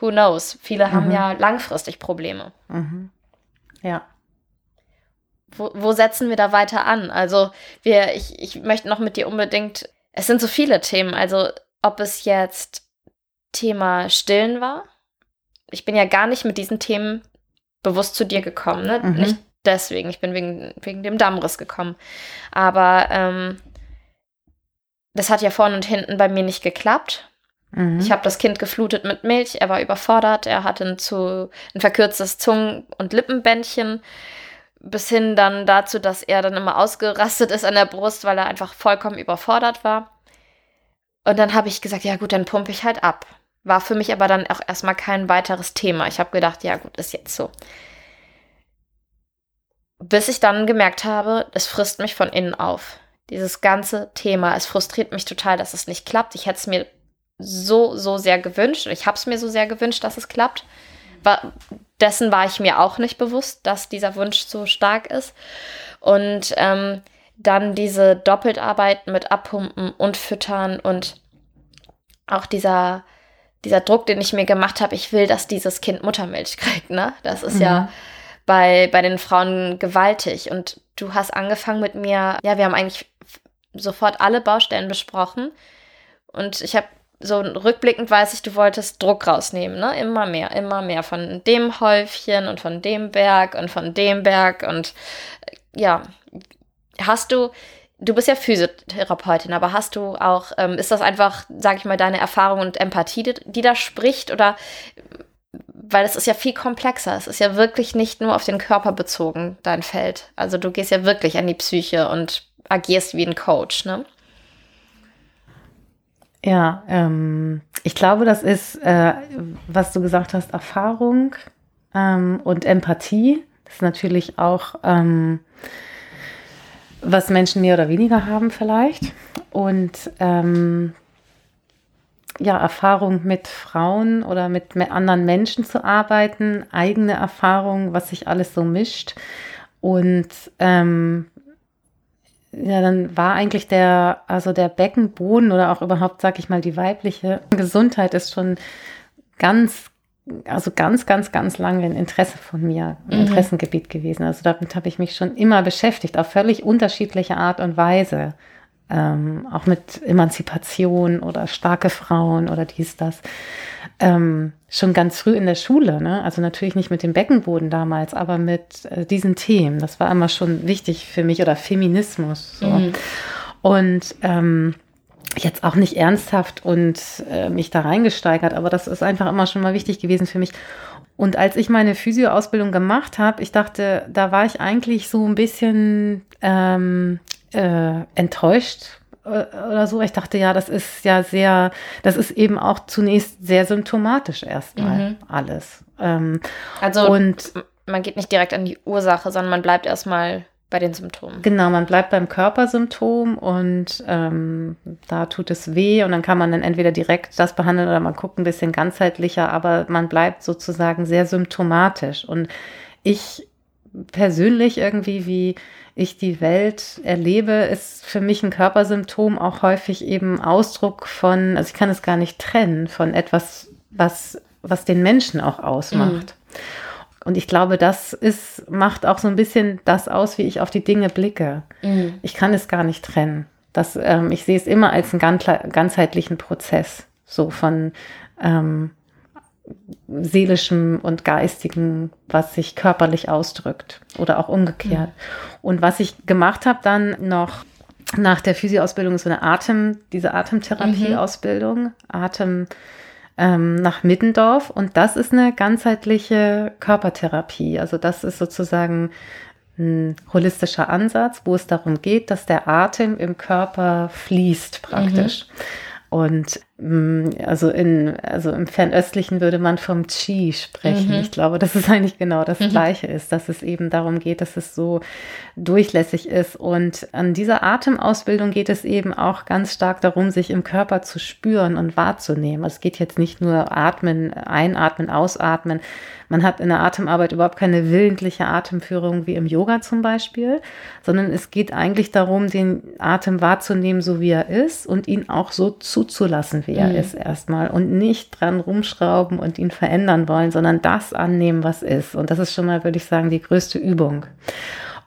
S2: who knows? Viele mhm. haben ja langfristig Probleme.
S1: Mhm. Ja.
S2: Wo, wo setzen wir da weiter an? Also, wir, ich, ich möchte noch mit dir unbedingt, es sind so viele Themen, also ob es jetzt Thema Stillen war. Ich bin ja gar nicht mit diesen Themen bewusst zu dir gekommen, ne? Mhm. Nicht deswegen, ich bin wegen, wegen dem Dammriss gekommen. Aber ähm, das hat ja vorne und hinten bei mir nicht geklappt. Mhm. Ich habe das Kind geflutet mit Milch, er war überfordert, er hatte ein, zu, ein verkürztes Zungen- und Lippenbändchen, bis hin dann dazu, dass er dann immer ausgerastet ist an der Brust, weil er einfach vollkommen überfordert war. Und dann habe ich gesagt, ja gut, dann pumpe ich halt ab. War für mich aber dann auch erstmal kein weiteres Thema. Ich habe gedacht, ja gut, ist jetzt so. Bis ich dann gemerkt habe, es frisst mich von innen auf. Dieses ganze Thema, es frustriert mich total, dass es nicht klappt. Ich hätte es mir so, so sehr gewünscht. Ich habe es mir so sehr gewünscht, dass es klappt. War, dessen war ich mir auch nicht bewusst, dass dieser Wunsch so stark ist. Und ähm, dann diese Doppeltarbeit mit Abpumpen und Füttern und auch dieser, dieser Druck, den ich mir gemacht habe, ich will, dass dieses Kind Muttermilch kriegt, ne? Das ist mhm. ja bei, bei den Frauen gewaltig. Und du hast angefangen mit mir, ja, wir haben eigentlich sofort alle Baustellen besprochen. Und ich habe so rückblickend weiß ich, du wolltest Druck rausnehmen, ne? Immer mehr, immer mehr von dem Häufchen und von dem Berg und von dem Berg. Und äh, ja, hast du, du bist ja Physiotherapeutin, aber hast du auch, ähm, ist das einfach, sag ich mal, deine Erfahrung und Empathie, die, die da spricht? Oder weil es ist ja viel komplexer. Es ist ja wirklich nicht nur auf den Körper bezogen, dein Feld. Also du gehst ja wirklich an die Psyche und agierst wie ein Coach, ne?
S1: Ja, ähm, ich glaube, das ist, äh, was du gesagt hast, Erfahrung ähm, und Empathie. Das ist natürlich auch, ähm, was Menschen mehr oder weniger haben vielleicht. Und ähm, ja, Erfahrung mit Frauen oder mit anderen Menschen zu arbeiten, eigene Erfahrung, was sich alles so mischt. Und ähm, ja, dann war eigentlich der, also der Beckenboden oder auch überhaupt, sag ich mal, die weibliche Gesundheit ist schon ganz, also ganz, ganz, ganz lange ein Interesse von mir, ein mhm. Interessengebiet gewesen. Also damit habe ich mich schon immer beschäftigt, auf völlig unterschiedliche Art und Weise ähm, auch mit Emanzipation oder starke Frauen oder dies, das. Ähm, schon ganz früh in der Schule, ne? also natürlich nicht mit dem Beckenboden damals, aber mit äh, diesen Themen. Das war immer schon wichtig für mich oder Feminismus. So. Mhm. Und ähm, jetzt auch nicht ernsthaft und äh, mich da reingesteigert, aber das ist einfach immer schon mal wichtig gewesen für mich. Und als ich meine Physio-Ausbildung gemacht habe, ich dachte, da war ich eigentlich so ein bisschen ähm, äh, enttäuscht oder so. Ich dachte, ja, das ist ja sehr, das ist eben auch zunächst sehr symptomatisch erstmal mhm. alles. Ähm,
S2: also und man geht nicht direkt an die Ursache, sondern man bleibt erstmal bei den Symptomen.
S1: Genau, man bleibt beim Körpersymptom und ähm, da tut es weh und dann kann man dann entweder direkt das behandeln oder man guckt ein bisschen ganzheitlicher, aber man bleibt sozusagen sehr symptomatisch. Und ich persönlich irgendwie, wie ich die Welt erlebe, ist für mich ein Körpersymptom auch häufig eben Ausdruck von, also ich kann es gar nicht trennen, von etwas, was, was den Menschen auch ausmacht. Mhm. Und ich glaube, das ist, macht auch so ein bisschen das aus, wie ich auf die Dinge blicke. Mhm. Ich kann es gar nicht trennen. Das, ähm, ich sehe es immer als einen ganzheitlichen Prozess, so von ähm, seelischem und geistigem, was sich körperlich ausdrückt oder auch umgekehrt. Mhm. Und was ich gemacht habe dann noch nach der Physioausbildung ist so eine Atem, diese Atemtherapieausbildung, mhm. Atem ähm, nach Middendorf und das ist eine ganzheitliche Körpertherapie. Also das ist sozusagen ein holistischer Ansatz, wo es darum geht, dass der Atem im Körper fließt praktisch. Mhm. Und also, in, also im Fernöstlichen würde man vom Qi sprechen. Mhm. Ich glaube, dass es eigentlich genau das mhm. Gleiche ist, dass es eben darum geht, dass es so durchlässig ist. Und an dieser Atemausbildung geht es eben auch ganz stark darum, sich im Körper zu spüren und wahrzunehmen. Es geht jetzt nicht nur atmen, einatmen, ausatmen. Man hat in der Atemarbeit überhaupt keine willentliche Atemführung wie im Yoga zum Beispiel, sondern es geht eigentlich darum, den Atem wahrzunehmen, so wie er ist und ihn auch so zuzulassen, wie er mhm. ist erstmal und nicht dran rumschrauben und ihn verändern wollen, sondern das annehmen, was ist. Und das ist schon mal, würde ich sagen, die größte Übung.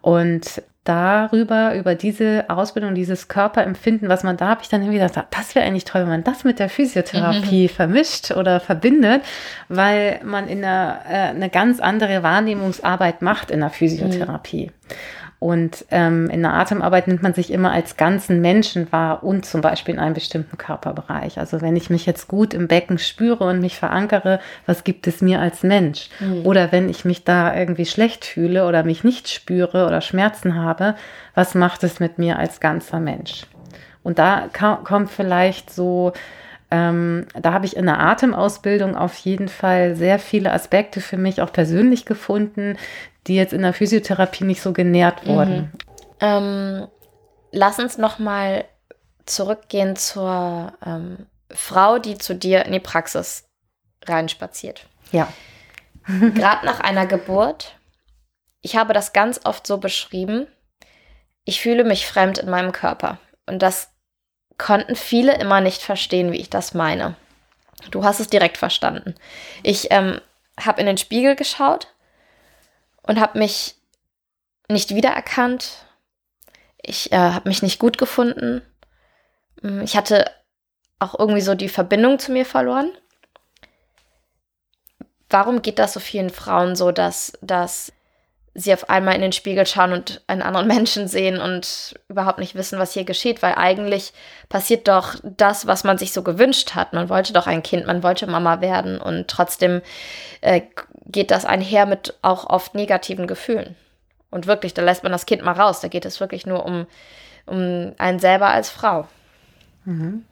S1: Und darüber, über diese Ausbildung, dieses Körperempfinden, was man da, habe ich dann irgendwie gedacht, das wäre eigentlich toll, wenn man das mit der Physiotherapie mhm. vermischt oder verbindet, weil man in einer, äh, eine ganz andere Wahrnehmungsarbeit macht in der Physiotherapie. Mhm. Und ähm, in der Atemarbeit nimmt man sich immer als ganzen Menschen wahr und zum Beispiel in einem bestimmten Körperbereich. Also wenn ich mich jetzt gut im Becken spüre und mich verankere, was gibt es mir als Mensch? Mhm. Oder wenn ich mich da irgendwie schlecht fühle oder mich nicht spüre oder Schmerzen habe, was macht es mit mir als ganzer Mensch? Und da kommt vielleicht so ähm, da habe ich in der Atemausbildung auf jeden Fall sehr viele Aspekte für mich auch persönlich gefunden, die jetzt in der Physiotherapie nicht so genährt mhm. wurden. Mhm.
S2: Ähm, lass uns noch mal zurückgehen zur ähm, Frau, die zu dir in die Praxis reinspaziert.
S1: Ja.
S2: Gerade nach einer Geburt. Ich habe das ganz oft so beschrieben. Ich fühle mich fremd in meinem Körper. Und das konnten viele immer nicht verstehen, wie ich das meine. Du hast es direkt verstanden. Ich ähm, habe in den Spiegel geschaut und habe mich nicht wiedererkannt. Ich äh, habe mich nicht gut gefunden. Mm, ich hatte auch irgendwie so die Verbindung zu mir verloren. Warum geht das so vielen Frauen so, dass, dass sie auf einmal in den Spiegel schauen und einen anderen Menschen sehen und überhaupt nicht wissen, was hier geschieht, weil eigentlich passiert doch das, was man sich so gewünscht hat. Man wollte doch ein Kind, man wollte Mama werden und trotzdem äh, geht das einher mit auch oft negativen Gefühlen. Und wirklich, da lässt man das Kind mal raus. Da geht es wirklich nur um, um einen selber als Frau.
S1: Mhm.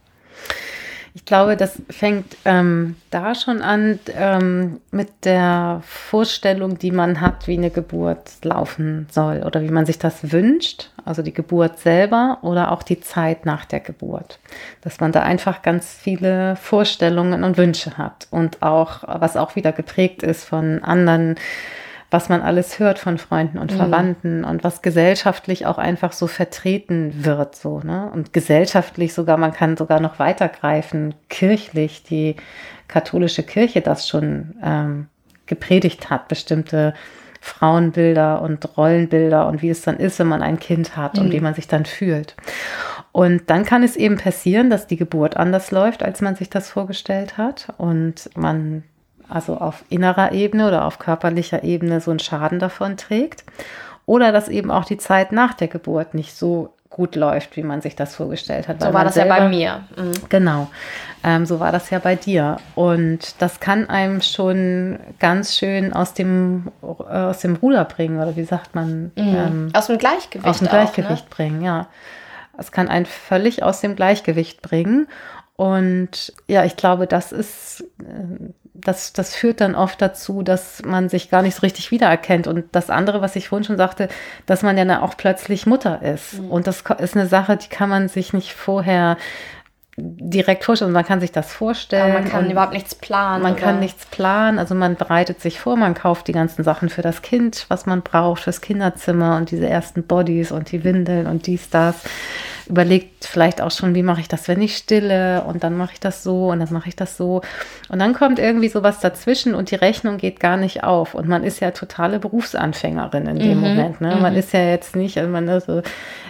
S1: Ich glaube, das fängt ähm, da schon an ähm, mit der Vorstellung, die man hat, wie eine Geburt laufen soll oder wie man sich das wünscht, also die Geburt selber oder auch die Zeit nach der Geburt. Dass man da einfach ganz viele Vorstellungen und Wünsche hat und auch, was auch wieder geprägt ist von anderen was man alles hört von Freunden und mhm. Verwandten und was gesellschaftlich auch einfach so vertreten wird, so, ne? Und gesellschaftlich sogar, man kann sogar noch weitergreifen, kirchlich, die katholische Kirche das schon ähm, gepredigt hat, bestimmte Frauenbilder und Rollenbilder und wie es dann ist, wenn man ein Kind hat mhm. und wie man sich dann fühlt. Und dann kann es eben passieren, dass die Geburt anders läuft, als man sich das vorgestellt hat und man also auf innerer Ebene oder auf körperlicher Ebene so einen Schaden davon trägt. Oder dass eben auch die Zeit nach der Geburt nicht so gut läuft, wie man sich das vorgestellt hat.
S2: So war das selber, ja bei mir.
S1: Mhm. Genau, ähm, so war das ja bei dir. Und das kann einem schon ganz schön aus dem, äh, aus dem Ruder bringen, oder wie sagt man?
S2: Mhm. Ähm, aus dem Gleichgewicht.
S1: Aus dem Gleichgewicht auch, ne? bringen, ja. Es kann einen völlig aus dem Gleichgewicht bringen. Und ja, ich glaube, das ist äh, das, das führt dann oft dazu, dass man sich gar nicht so richtig wiedererkennt. Und das andere, was ich vorhin schon sagte, dass man ja dann auch plötzlich Mutter ist. Mhm. Und das ist eine Sache, die kann man sich nicht vorher direkt vorstellen. Man kann sich das vorstellen.
S2: Aber man kann überhaupt nichts planen.
S1: Man oder? kann nichts planen. Also man bereitet sich vor, man kauft die ganzen Sachen für das Kind, was man braucht, fürs Kinderzimmer und diese ersten Bodies und die Windeln und dies, das überlegt vielleicht auch schon, wie mache ich das, wenn ich stille und dann mache ich das so und dann mache ich das so. Und dann kommt irgendwie sowas dazwischen und die Rechnung geht gar nicht auf. Und man ist ja totale Berufsanfängerin in dem mhm. Moment. Ne? Man mhm. ist ja jetzt nicht, also man also,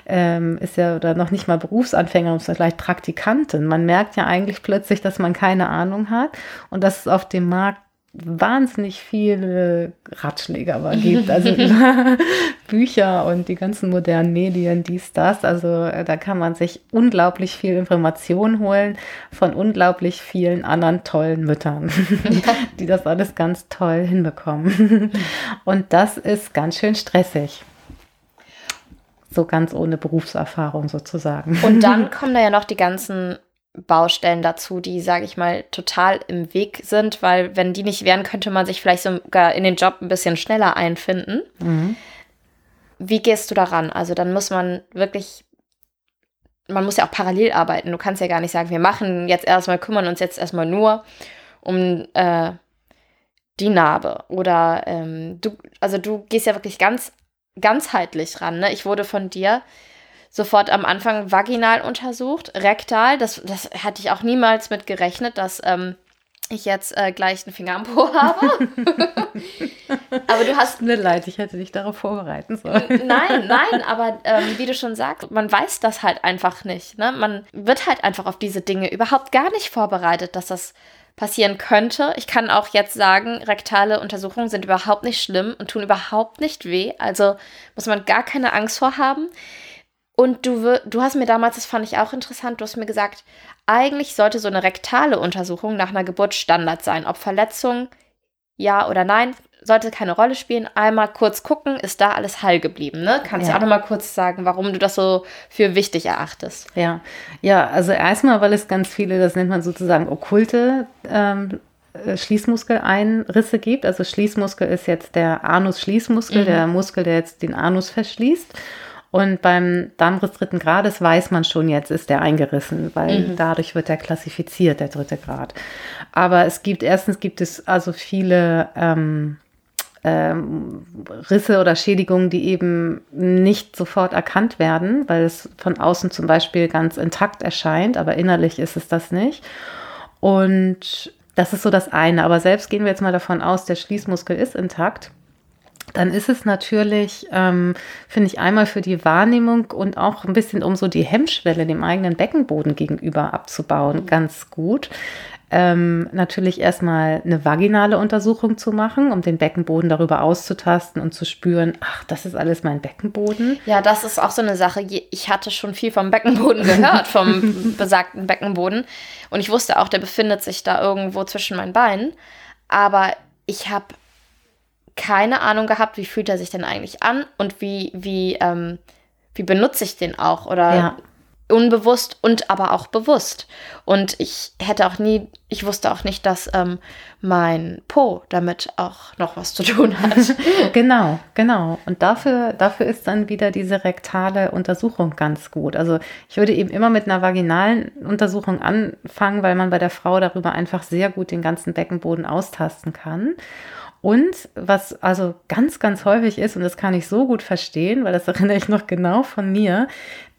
S1: ähm, ist ja oder noch nicht mal Berufsanfängerin, sondern vielleicht Praktikantin. Man merkt ja eigentlich plötzlich, dass man keine Ahnung hat und dass es auf dem Markt wahnsinnig viele Ratschläge aber gibt. Also Bücher und die ganzen modernen Medien, dies, das. Also äh, da kann man sich unglaublich viel Information holen von unglaublich vielen anderen tollen Müttern, die das alles ganz toll hinbekommen. Und das ist ganz schön stressig. So ganz ohne Berufserfahrung sozusagen.
S2: Und dann kommen da ja noch die ganzen Baustellen dazu, die, sage ich mal, total im Weg sind, weil wenn die nicht wären, könnte man sich vielleicht sogar in den Job ein bisschen schneller einfinden. Mhm. Wie gehst du daran? Also dann muss man wirklich, man muss ja auch parallel arbeiten. Du kannst ja gar nicht sagen, wir machen jetzt erstmal, kümmern uns jetzt erstmal nur um äh, die Narbe. Oder ähm, du, also du gehst ja wirklich ganz ganzheitlich ran. Ne? Ich wurde von dir sofort am Anfang vaginal untersucht, rektal. Das, das hatte ich auch niemals mit gerechnet, dass ähm, ich jetzt äh, gleich einen Finger am Po habe.
S1: aber du hast. Mir leid, ich hätte dich darauf vorbereiten sollen.
S2: nein, nein, aber ähm, wie du schon sagst, man weiß das halt einfach nicht. Ne? Man wird halt einfach auf diese Dinge überhaupt gar nicht vorbereitet, dass das passieren könnte. Ich kann auch jetzt sagen, rektale Untersuchungen sind überhaupt nicht schlimm und tun überhaupt nicht weh. Also muss man gar keine Angst vor haben. Und du, du hast mir damals, das fand ich auch interessant, du hast mir gesagt, eigentlich sollte so eine rektale Untersuchung nach einer Geburt Standard sein. Ob Verletzung, ja oder nein, sollte keine Rolle spielen. Einmal kurz gucken, ist da alles heil geblieben. Ne? Kannst ja. du auch noch mal kurz sagen, warum du das so für wichtig erachtest?
S1: Ja, ja also erstmal, weil es ganz viele, das nennt man sozusagen okkulte ähm, äh, Schließmuskeleinrisse gibt. Also Schließmuskel ist jetzt der Anus-Schließmuskel, mhm. der Muskel, der jetzt den Anus verschließt. Und beim Darmriss dritten Grades weiß man schon, jetzt ist der eingerissen, weil mhm. dadurch wird er klassifiziert, der dritte Grad. Aber es gibt, erstens gibt es also viele ähm, ähm, Risse oder Schädigungen, die eben nicht sofort erkannt werden, weil es von außen zum Beispiel ganz intakt erscheint, aber innerlich ist es das nicht. Und das ist so das eine. Aber selbst gehen wir jetzt mal davon aus, der Schließmuskel ist intakt dann ist es natürlich, ähm, finde ich, einmal für die Wahrnehmung und auch ein bisschen, um so die Hemmschwelle dem eigenen Beckenboden gegenüber abzubauen, ganz gut. Ähm, natürlich erstmal eine vaginale Untersuchung zu machen, um den Beckenboden darüber auszutasten und zu spüren, ach, das ist alles mein Beckenboden.
S2: Ja, das ist auch so eine Sache. Ich hatte schon viel vom Beckenboden gehört, vom besagten Beckenboden. Und ich wusste auch, der befindet sich da irgendwo zwischen meinen Beinen. Aber ich habe keine Ahnung gehabt, wie fühlt er sich denn eigentlich an und wie, wie, ähm, wie benutze ich den auch oder ja. unbewusst und aber auch bewusst. Und ich hätte auch nie, ich wusste auch nicht, dass ähm, mein Po damit auch noch was zu tun hat.
S1: genau, genau. Und dafür, dafür ist dann wieder diese rektale Untersuchung ganz gut. Also ich würde eben immer mit einer vaginalen Untersuchung anfangen, weil man bei der Frau darüber einfach sehr gut den ganzen Beckenboden austasten kann. Und was also ganz, ganz häufig ist, und das kann ich so gut verstehen, weil das erinnere ich noch genau von mir,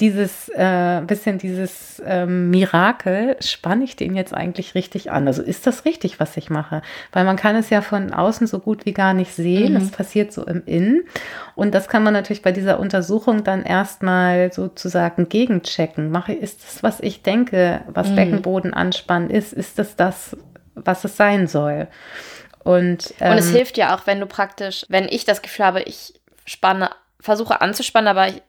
S1: dieses äh, bisschen dieses ähm, Mirakel, spanne ich den jetzt eigentlich richtig an? Also ist das richtig, was ich mache? Weil man kann es ja von außen so gut wie gar nicht sehen. Es mhm. passiert so im Innen. Und das kann man natürlich bei dieser Untersuchung dann erstmal sozusagen gegenchecken. Mache, ist das, was ich denke, was mhm. Beckenboden anspannen ist? Ist das das, was es sein soll? Und,
S2: ähm, und es ähm, hilft ja auch, wenn du praktisch, wenn ich das Gefühl habe, ich spanne, versuche anzuspannen, aber ich,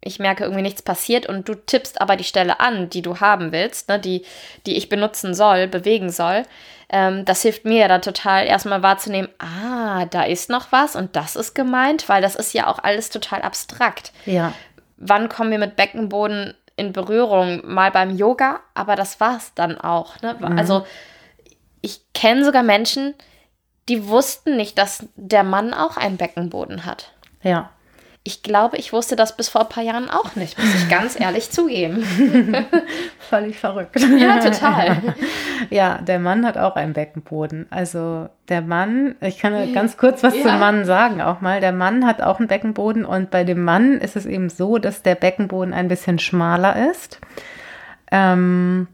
S2: ich merke irgendwie nichts passiert und du tippst aber die Stelle an, die du haben willst, ne, die, die ich benutzen soll, bewegen soll. Ähm, das hilft mir ja dann total erstmal wahrzunehmen, ah, da ist noch was und das ist gemeint, weil das ist ja auch alles total abstrakt.
S1: Ja.
S2: Wann kommen wir mit Beckenboden in Berührung? Mal beim Yoga, aber das war's dann auch. Ne? Mhm. Also ich kenne sogar Menschen, die wussten nicht, dass der Mann auch einen Beckenboden hat.
S1: Ja.
S2: Ich glaube, ich wusste das bis vor ein paar Jahren auch nicht, muss ich ganz ehrlich zugeben.
S1: Völlig verrückt.
S2: Ja, total.
S1: Ja, der Mann hat auch einen Beckenboden. Also der Mann, ich kann ganz kurz was ja. zum Mann sagen auch mal. Der Mann hat auch einen Beckenboden und bei dem Mann ist es eben so, dass der Beckenboden ein bisschen schmaler ist. Ähm,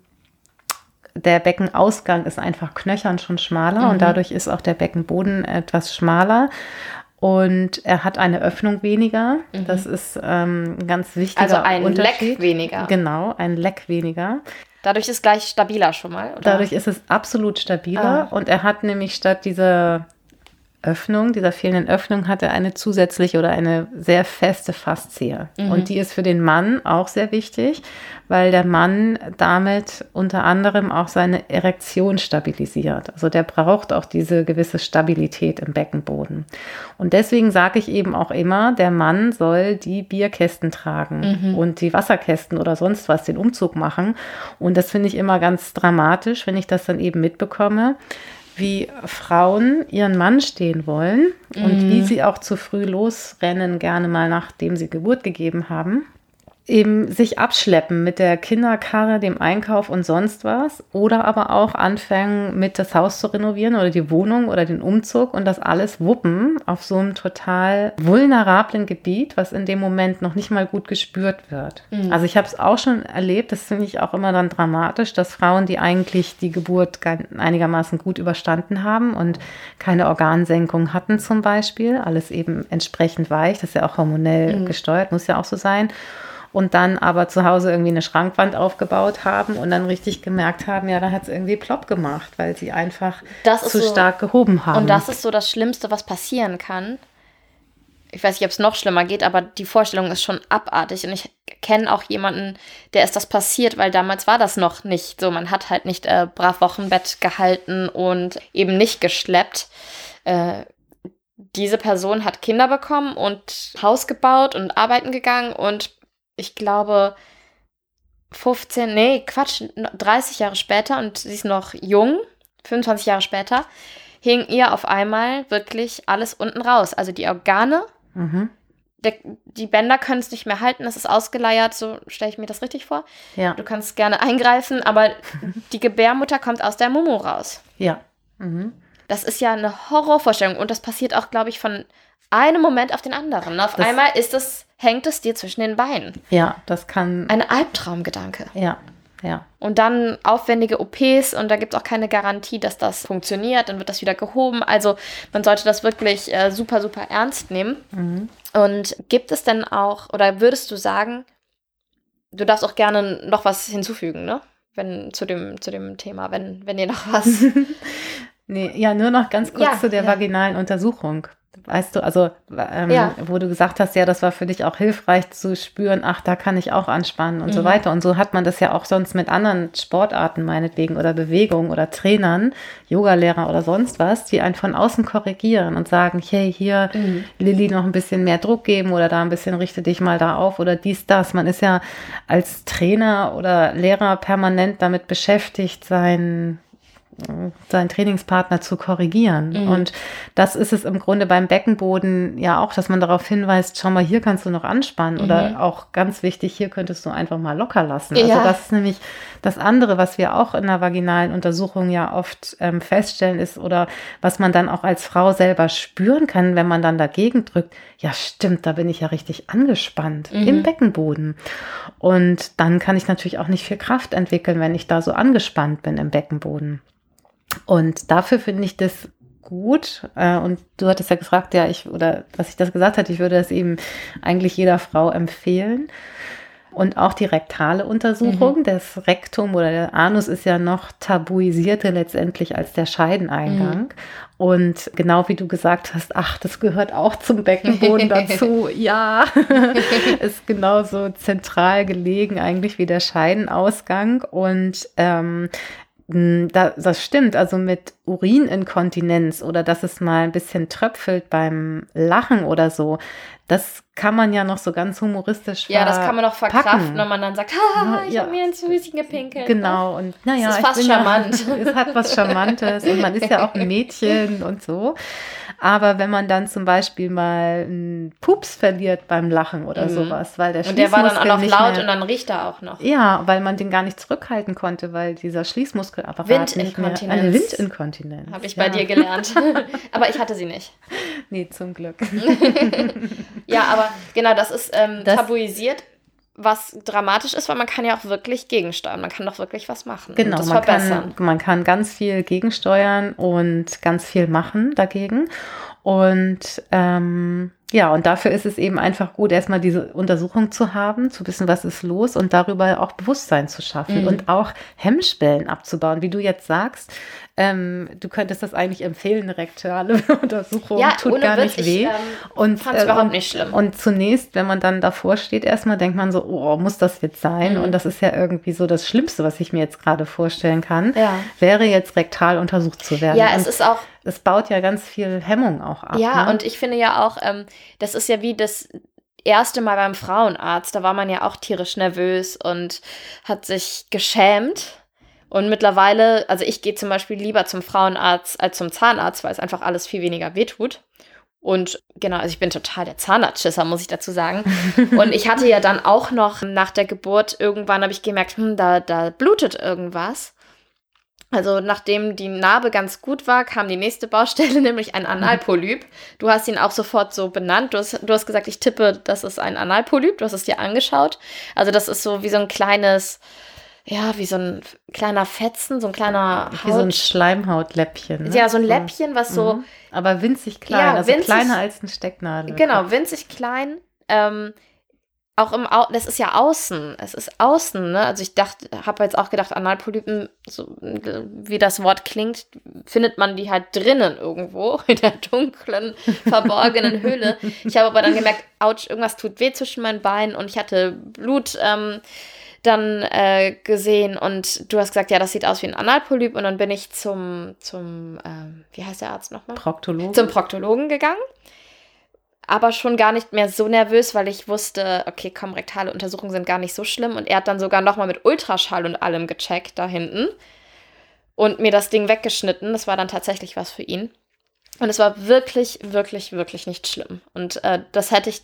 S1: der Beckenausgang ist einfach knöchern schon schmaler mhm. und dadurch ist auch der Beckenboden etwas schmaler. Und er hat eine Öffnung weniger. Mhm. Das ist ähm, ein ganz wichtiger
S2: Also ein Leck weniger.
S1: Genau, ein Leck weniger.
S2: Dadurch ist gleich stabiler schon mal.
S1: Oder? Dadurch ist es absolut stabiler. Ah. Und er hat nämlich statt dieser Öffnung, dieser fehlenden Öffnung hat er eine zusätzliche oder eine sehr feste Faszie. Mhm. Und die ist für den Mann auch sehr wichtig, weil der Mann damit unter anderem auch seine Erektion stabilisiert. Also der braucht auch diese gewisse Stabilität im Beckenboden. Und deswegen sage ich eben auch immer, der Mann soll die Bierkästen tragen mhm. und die Wasserkästen oder sonst was, den Umzug machen. Und das finde ich immer ganz dramatisch, wenn ich das dann eben mitbekomme wie Frauen ihren Mann stehen wollen und wie mhm. sie auch zu früh losrennen, gerne mal nachdem sie Geburt gegeben haben eben sich abschleppen mit der Kinderkarre, dem Einkauf und sonst was. Oder aber auch anfangen, mit das Haus zu renovieren oder die Wohnung oder den Umzug und das alles wuppen auf so einem total vulnerablen Gebiet, was in dem Moment noch nicht mal gut gespürt wird. Mhm. Also ich habe es auch schon erlebt, das finde ich auch immer dann dramatisch, dass Frauen, die eigentlich die Geburt einigermaßen gut überstanden haben und keine Organsenkung hatten zum Beispiel, alles eben entsprechend weich, das ist ja auch hormonell mhm. gesteuert, muss ja auch so sein und dann aber zu Hause irgendwie eine Schrankwand aufgebaut haben und dann richtig gemerkt haben, ja, da hat es irgendwie plopp gemacht, weil sie einfach zu so, stark gehoben haben.
S2: Und das ist so das Schlimmste, was passieren kann. Ich weiß nicht, ob es noch schlimmer geht, aber die Vorstellung ist schon abartig. Und ich kenne auch jemanden, der ist das passiert, weil damals war das noch nicht so. Man hat halt nicht äh, brav Wochenbett gehalten und eben nicht geschleppt. Äh, diese Person hat Kinder bekommen und Haus gebaut und arbeiten gegangen und ich glaube, 15, nee, Quatsch, 30 Jahre später und sie ist noch jung, 25 Jahre später, hing ihr auf einmal wirklich alles unten raus. Also die Organe, mhm. der, die Bänder können es nicht mehr halten, es ist ausgeleiert, so stelle ich mir das richtig vor. Ja. Du kannst gerne eingreifen, aber die Gebärmutter kommt aus der Mumu raus.
S1: Ja. Mhm.
S2: Das ist ja eine Horrorvorstellung und das passiert auch, glaube ich, von einem Moment auf den anderen. Auf das einmal ist es hängt es dir zwischen den Beinen.
S1: Ja, das kann.
S2: Ein Albtraumgedanke.
S1: Ja, ja.
S2: Und dann aufwendige OPs und da gibt es auch keine Garantie, dass das funktioniert. Dann wird das wieder gehoben. Also man sollte das wirklich äh, super, super ernst nehmen. Mhm. Und gibt es denn auch, oder würdest du sagen, du darfst auch gerne noch was hinzufügen, ne? Wenn zu dem, zu dem Thema, wenn, wenn dir noch was.
S1: nee, ja, nur noch ganz kurz ja, zu der ja. vaginalen Untersuchung. Weißt du, also ähm, ja. wo du gesagt hast, ja, das war für dich auch hilfreich zu spüren, ach, da kann ich auch anspannen und mhm. so weiter. Und so hat man das ja auch sonst mit anderen Sportarten meinetwegen oder Bewegungen oder Trainern, Yogalehrer oder sonst was, die einen von außen korrigieren und sagen, hey, hier mhm. Lilly noch ein bisschen mehr Druck geben oder da ein bisschen richte dich mal da auf oder dies, das. Man ist ja als Trainer oder Lehrer permanent damit beschäftigt, sein seinen Trainingspartner zu korrigieren. Mhm. Und das ist es im Grunde beim Beckenboden ja auch, dass man darauf hinweist, schau mal, hier kannst du noch anspannen mhm. oder auch ganz wichtig, hier könntest du einfach mal locker lassen. Also ja. Also das ist nämlich das andere, was wir auch in der vaginalen Untersuchung ja oft ähm, feststellen ist oder was man dann auch als Frau selber spüren kann, wenn man dann dagegen drückt. Ja, stimmt, da bin ich ja richtig angespannt mhm. im Beckenboden. Und dann kann ich natürlich auch nicht viel Kraft entwickeln, wenn ich da so angespannt bin im Beckenboden. Und dafür finde ich das gut. Äh, und du hattest ja gefragt, ja, ich, oder was ich das gesagt hatte, ich würde das eben eigentlich jeder Frau empfehlen. Und auch die rektale Untersuchung. Mhm. Das Rektum oder der Anus ist ja noch tabuisierte letztendlich als der Scheideneingang. Mhm. Und genau wie du gesagt hast, ach, das gehört auch zum Beckenboden dazu. ja, ist genauso zentral gelegen eigentlich wie der Scheidenausgang. Und ähm, hm, das stimmt, also mit Urininkontinenz oder dass es mal ein bisschen tröpfelt beim Lachen oder so, das kann man ja noch so ganz humoristisch
S2: Ja, das kann man noch verkraften, wenn man dann sagt, haha, ich ja. habe mir ins Füßchen gepinkelt.
S1: Genau, und naja,
S2: es ist fast charmant.
S1: Ja, es hat was Charmantes und man ist ja auch ein Mädchen und so. Aber wenn man dann zum Beispiel mal einen Pups verliert beim Lachen oder mhm. sowas, weil der
S2: Und der war dann auch noch laut mehr, und dann riecht er auch noch.
S1: Ja, weil man den gar nicht zurückhalten konnte, weil dieser Schließmuskelapparat
S2: Windinkontinenz.
S1: Mehr, eine Windinkontinenz.
S2: Habe ich ja. bei dir gelernt. aber ich hatte sie nicht.
S1: Nee, zum Glück.
S2: ja, aber genau, das ist ähm, das, tabuisiert was dramatisch ist, weil man kann ja auch wirklich gegensteuern. Man kann doch wirklich was machen.
S1: Genau, man verbessern. Kann, man kann ganz viel gegensteuern und ganz viel machen dagegen. Und ähm, Ja, und dafür ist es eben einfach gut, erstmal diese Untersuchung zu haben, zu wissen, was ist los und darüber auch Bewusstsein zu schaffen
S2: Mhm.
S1: und auch Hemmschwellen abzubauen. Wie du jetzt sagst, ähm, du könntest das eigentlich empfehlen, eine rektale Untersuchung
S2: Ja,
S1: tut gar
S2: Witz,
S1: nicht weh.
S2: ich ähm,
S1: und äh,
S2: überhaupt
S1: und,
S2: nicht schlimm.
S1: Und zunächst, wenn man dann davor steht, erstmal denkt man so, oh, muss das jetzt sein?
S2: Mhm.
S1: Und das ist ja irgendwie so das Schlimmste, was ich mir jetzt gerade vorstellen kann,
S2: Ja.
S1: wäre jetzt rektal untersucht zu werden.
S2: ja,
S1: und
S2: es ist auch
S1: es baut ja ganz viel Hemmung auch ab.
S2: Ja,
S1: ne?
S2: und ich finde ja auch, ähm, das ist ja wie das erste Mal beim Frauenarzt. Da war man ja auch tierisch nervös und hat sich geschämt. Und mittlerweile, also ich gehe zum Beispiel lieber zum Frauenarzt als zum Zahnarzt, weil es einfach alles viel weniger wehtut. Und genau, also ich bin total der Zahnarztschisser, muss ich dazu sagen. Und ich hatte ja dann auch noch nach der Geburt, irgendwann habe ich gemerkt, hm, da, da blutet irgendwas. Also nachdem die Narbe ganz gut war, kam die nächste Baustelle, nämlich ein Analpolyp. Du hast ihn auch sofort so benannt. Du hast, du hast gesagt, ich tippe, das ist ein Analpolyp. Du hast es dir angeschaut. Also das ist so wie so ein kleines, ja, wie so ein kleiner Fetzen, so ein kleiner
S1: Wie so ein
S2: Haut.
S1: Schleimhautläppchen. Ne?
S2: ja, so ein Läppchen, was so,
S1: Mhm. Aber winzig klein,
S2: Ja,
S1: also
S2: winzig-
S1: kleiner als eine Stecknadel.
S2: genau, winzig klein. Ähm, auch im Au das ist ja außen. Es ist außen, ne? Also ich dachte, habe jetzt auch gedacht, Analpolypen, so wie das Wort klingt, findet man die halt drinnen irgendwo in der dunklen, verborgenen Höhle. Ich habe aber dann gemerkt, ouch, irgendwas tut weh zwischen meinen Beinen und ich hatte Blut ähm, dann äh, gesehen und du hast gesagt, ja, das sieht aus wie ein Analpolyp und dann bin ich zum, zum ähm, wie heißt der Arzt nochmal?
S1: Proktologe.
S2: zum Proktologen gegangen. Aber schon gar nicht mehr so nervös, weil ich wusste, okay, komm, rektale Untersuchungen sind gar nicht so schlimm. Und er hat dann sogar nochmal mit Ultraschall und allem gecheckt da hinten und mir das Ding weggeschnitten. Das war dann tatsächlich was für ihn. Und es war wirklich, wirklich, wirklich nicht schlimm. Und äh, das hätte ich,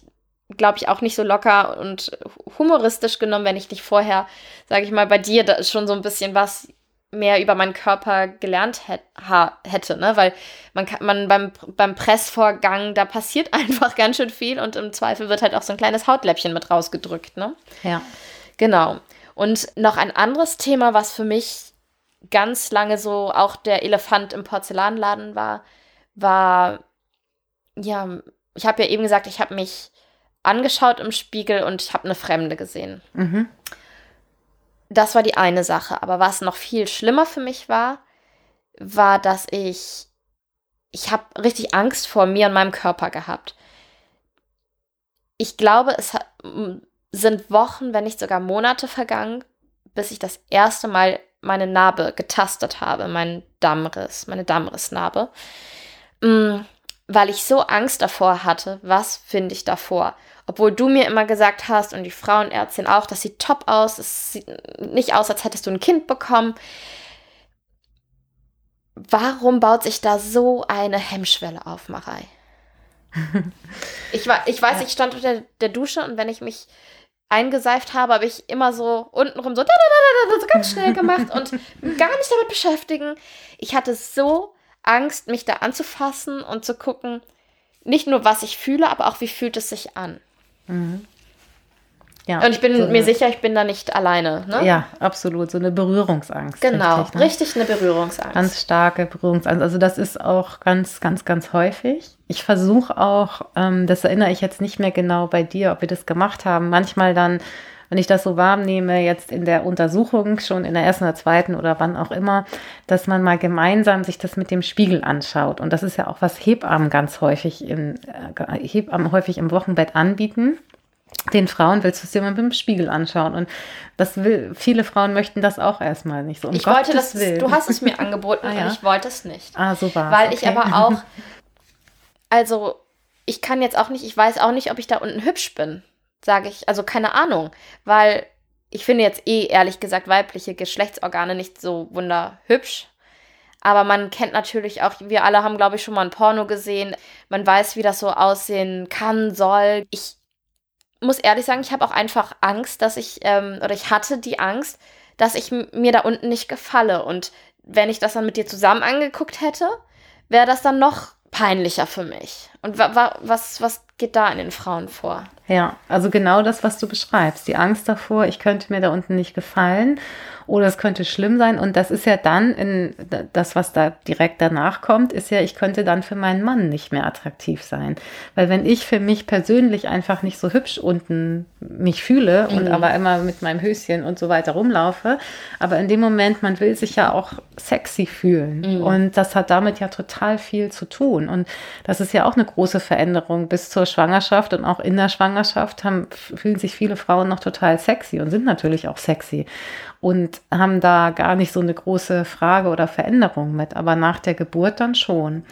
S2: glaube ich, auch nicht so locker und humoristisch genommen, wenn ich nicht vorher, sage ich mal, bei dir da schon so ein bisschen was mehr über meinen Körper gelernt hätte, ne? Weil man kann, man beim, beim Pressvorgang, da passiert einfach ganz schön viel und im Zweifel wird halt auch so ein kleines Hautläppchen mit rausgedrückt, ne?
S1: ja.
S2: Genau. Und noch ein anderes Thema, was für mich ganz lange so auch der Elefant im Porzellanladen war, war, ja, ich habe ja eben gesagt, ich habe mich angeschaut im Spiegel und ich habe eine Fremde gesehen.
S1: Mhm.
S2: Das war die eine Sache. Aber was noch viel schlimmer für mich war, war, dass ich, ich habe richtig Angst vor mir und meinem Körper gehabt. Ich glaube, es hat, sind Wochen, wenn nicht sogar Monate vergangen, bis ich das erste Mal meine Narbe getastet habe, meinen Dammriss, meine Dammrissnarbe. Mm, Weil ich so Angst davor hatte, was finde ich davor? Obwohl du mir immer gesagt hast und die Frauenärztin auch, das sieht top aus, es sieht nicht aus, als hättest du ein Kind bekommen. Warum baut sich da so eine Hemmschwelle auf, Marei? ich, war, ich weiß, ich stand unter der Dusche und wenn ich mich eingeseift habe, habe ich immer so untenrum so, da, da, da, da, da, so ganz schnell gemacht und gar nicht damit beschäftigen. Ich hatte so Angst, mich da anzufassen und zu gucken, nicht nur was ich fühle, aber auch wie fühlt es sich an.
S1: Mhm. Ja,
S2: Und ich bin
S1: so
S2: mir sicher, ich bin da nicht alleine. Ne?
S1: Ja, absolut. So eine Berührungsangst.
S2: Genau,
S1: richtig, ne?
S2: richtig eine Berührungsangst.
S1: Ganz starke Berührungsangst. Also das ist auch ganz, ganz, ganz häufig. Ich versuche auch, ähm, das erinnere ich jetzt nicht mehr genau bei dir, ob wir das gemacht haben, manchmal dann, wenn ich das so wahrnehme, jetzt in der Untersuchung, schon in der ersten oder zweiten oder wann auch immer, dass man mal gemeinsam sich das mit dem Spiegel anschaut. Und das ist ja auch, was Hebammen ganz häufig im, äh, Hebammen häufig im Wochenbett anbieten. Den Frauen willst du es dir mal mit dem Spiegel anschauen. Und das will, viele Frauen möchten das auch erstmal nicht so. Um
S2: ich wollte
S1: Gottes
S2: das,
S1: Willen.
S2: du hast es mir angeboten
S1: Ah, ja.
S2: und ich wollte es nicht.
S1: Ah, so war
S2: Weil ich aber auch, also ich kann jetzt auch nicht, ich weiß auch nicht, ob ich da unten hübsch bin, sage ich. Also keine Ahnung, weil ich finde jetzt eh ehrlich gesagt weibliche Geschlechtsorgane nicht so wunderhübsch. Aber man kennt natürlich auch, wir alle haben, glaube ich, schon mal ein Porno gesehen. Man weiß, wie das so aussehen kann, soll. Ich muss ehrlich sagen, ich habe auch einfach Angst, dass ich, ähm, oder ich hatte die Angst, dass ich mir da unten nicht gefalle. Und wenn ich das dann mit dir zusammen angeguckt hätte, wäre das dann noch peinlicher für mich. Und wa wa was, was geht da in den Frauen vor?
S1: Ja, also genau das, was du beschreibst. Die Angst davor, ich könnte mir da unten nicht gefallen oder es könnte schlimm sein. Und das ist ja dann, in, das, was da direkt danach kommt, ist ja, ich könnte dann für meinen Mann nicht mehr attraktiv sein. Weil wenn ich für mich persönlich einfach nicht so hübsch unten mich fühle mhm. und aber immer mit meinem Höschen und so weiter rumlaufe, aber in dem Moment, man will sich ja auch sexy fühlen. Mhm. Und das hat damit ja total viel zu tun. Und das ist ja auch eine große Veränderung bis zur Schwangerschaft und auch in der Schwangerschaft haben, fühlen sich viele Frauen noch total sexy und sind natürlich auch sexy und haben da gar nicht so eine große Frage oder Veränderung mit, aber nach der Geburt dann schon.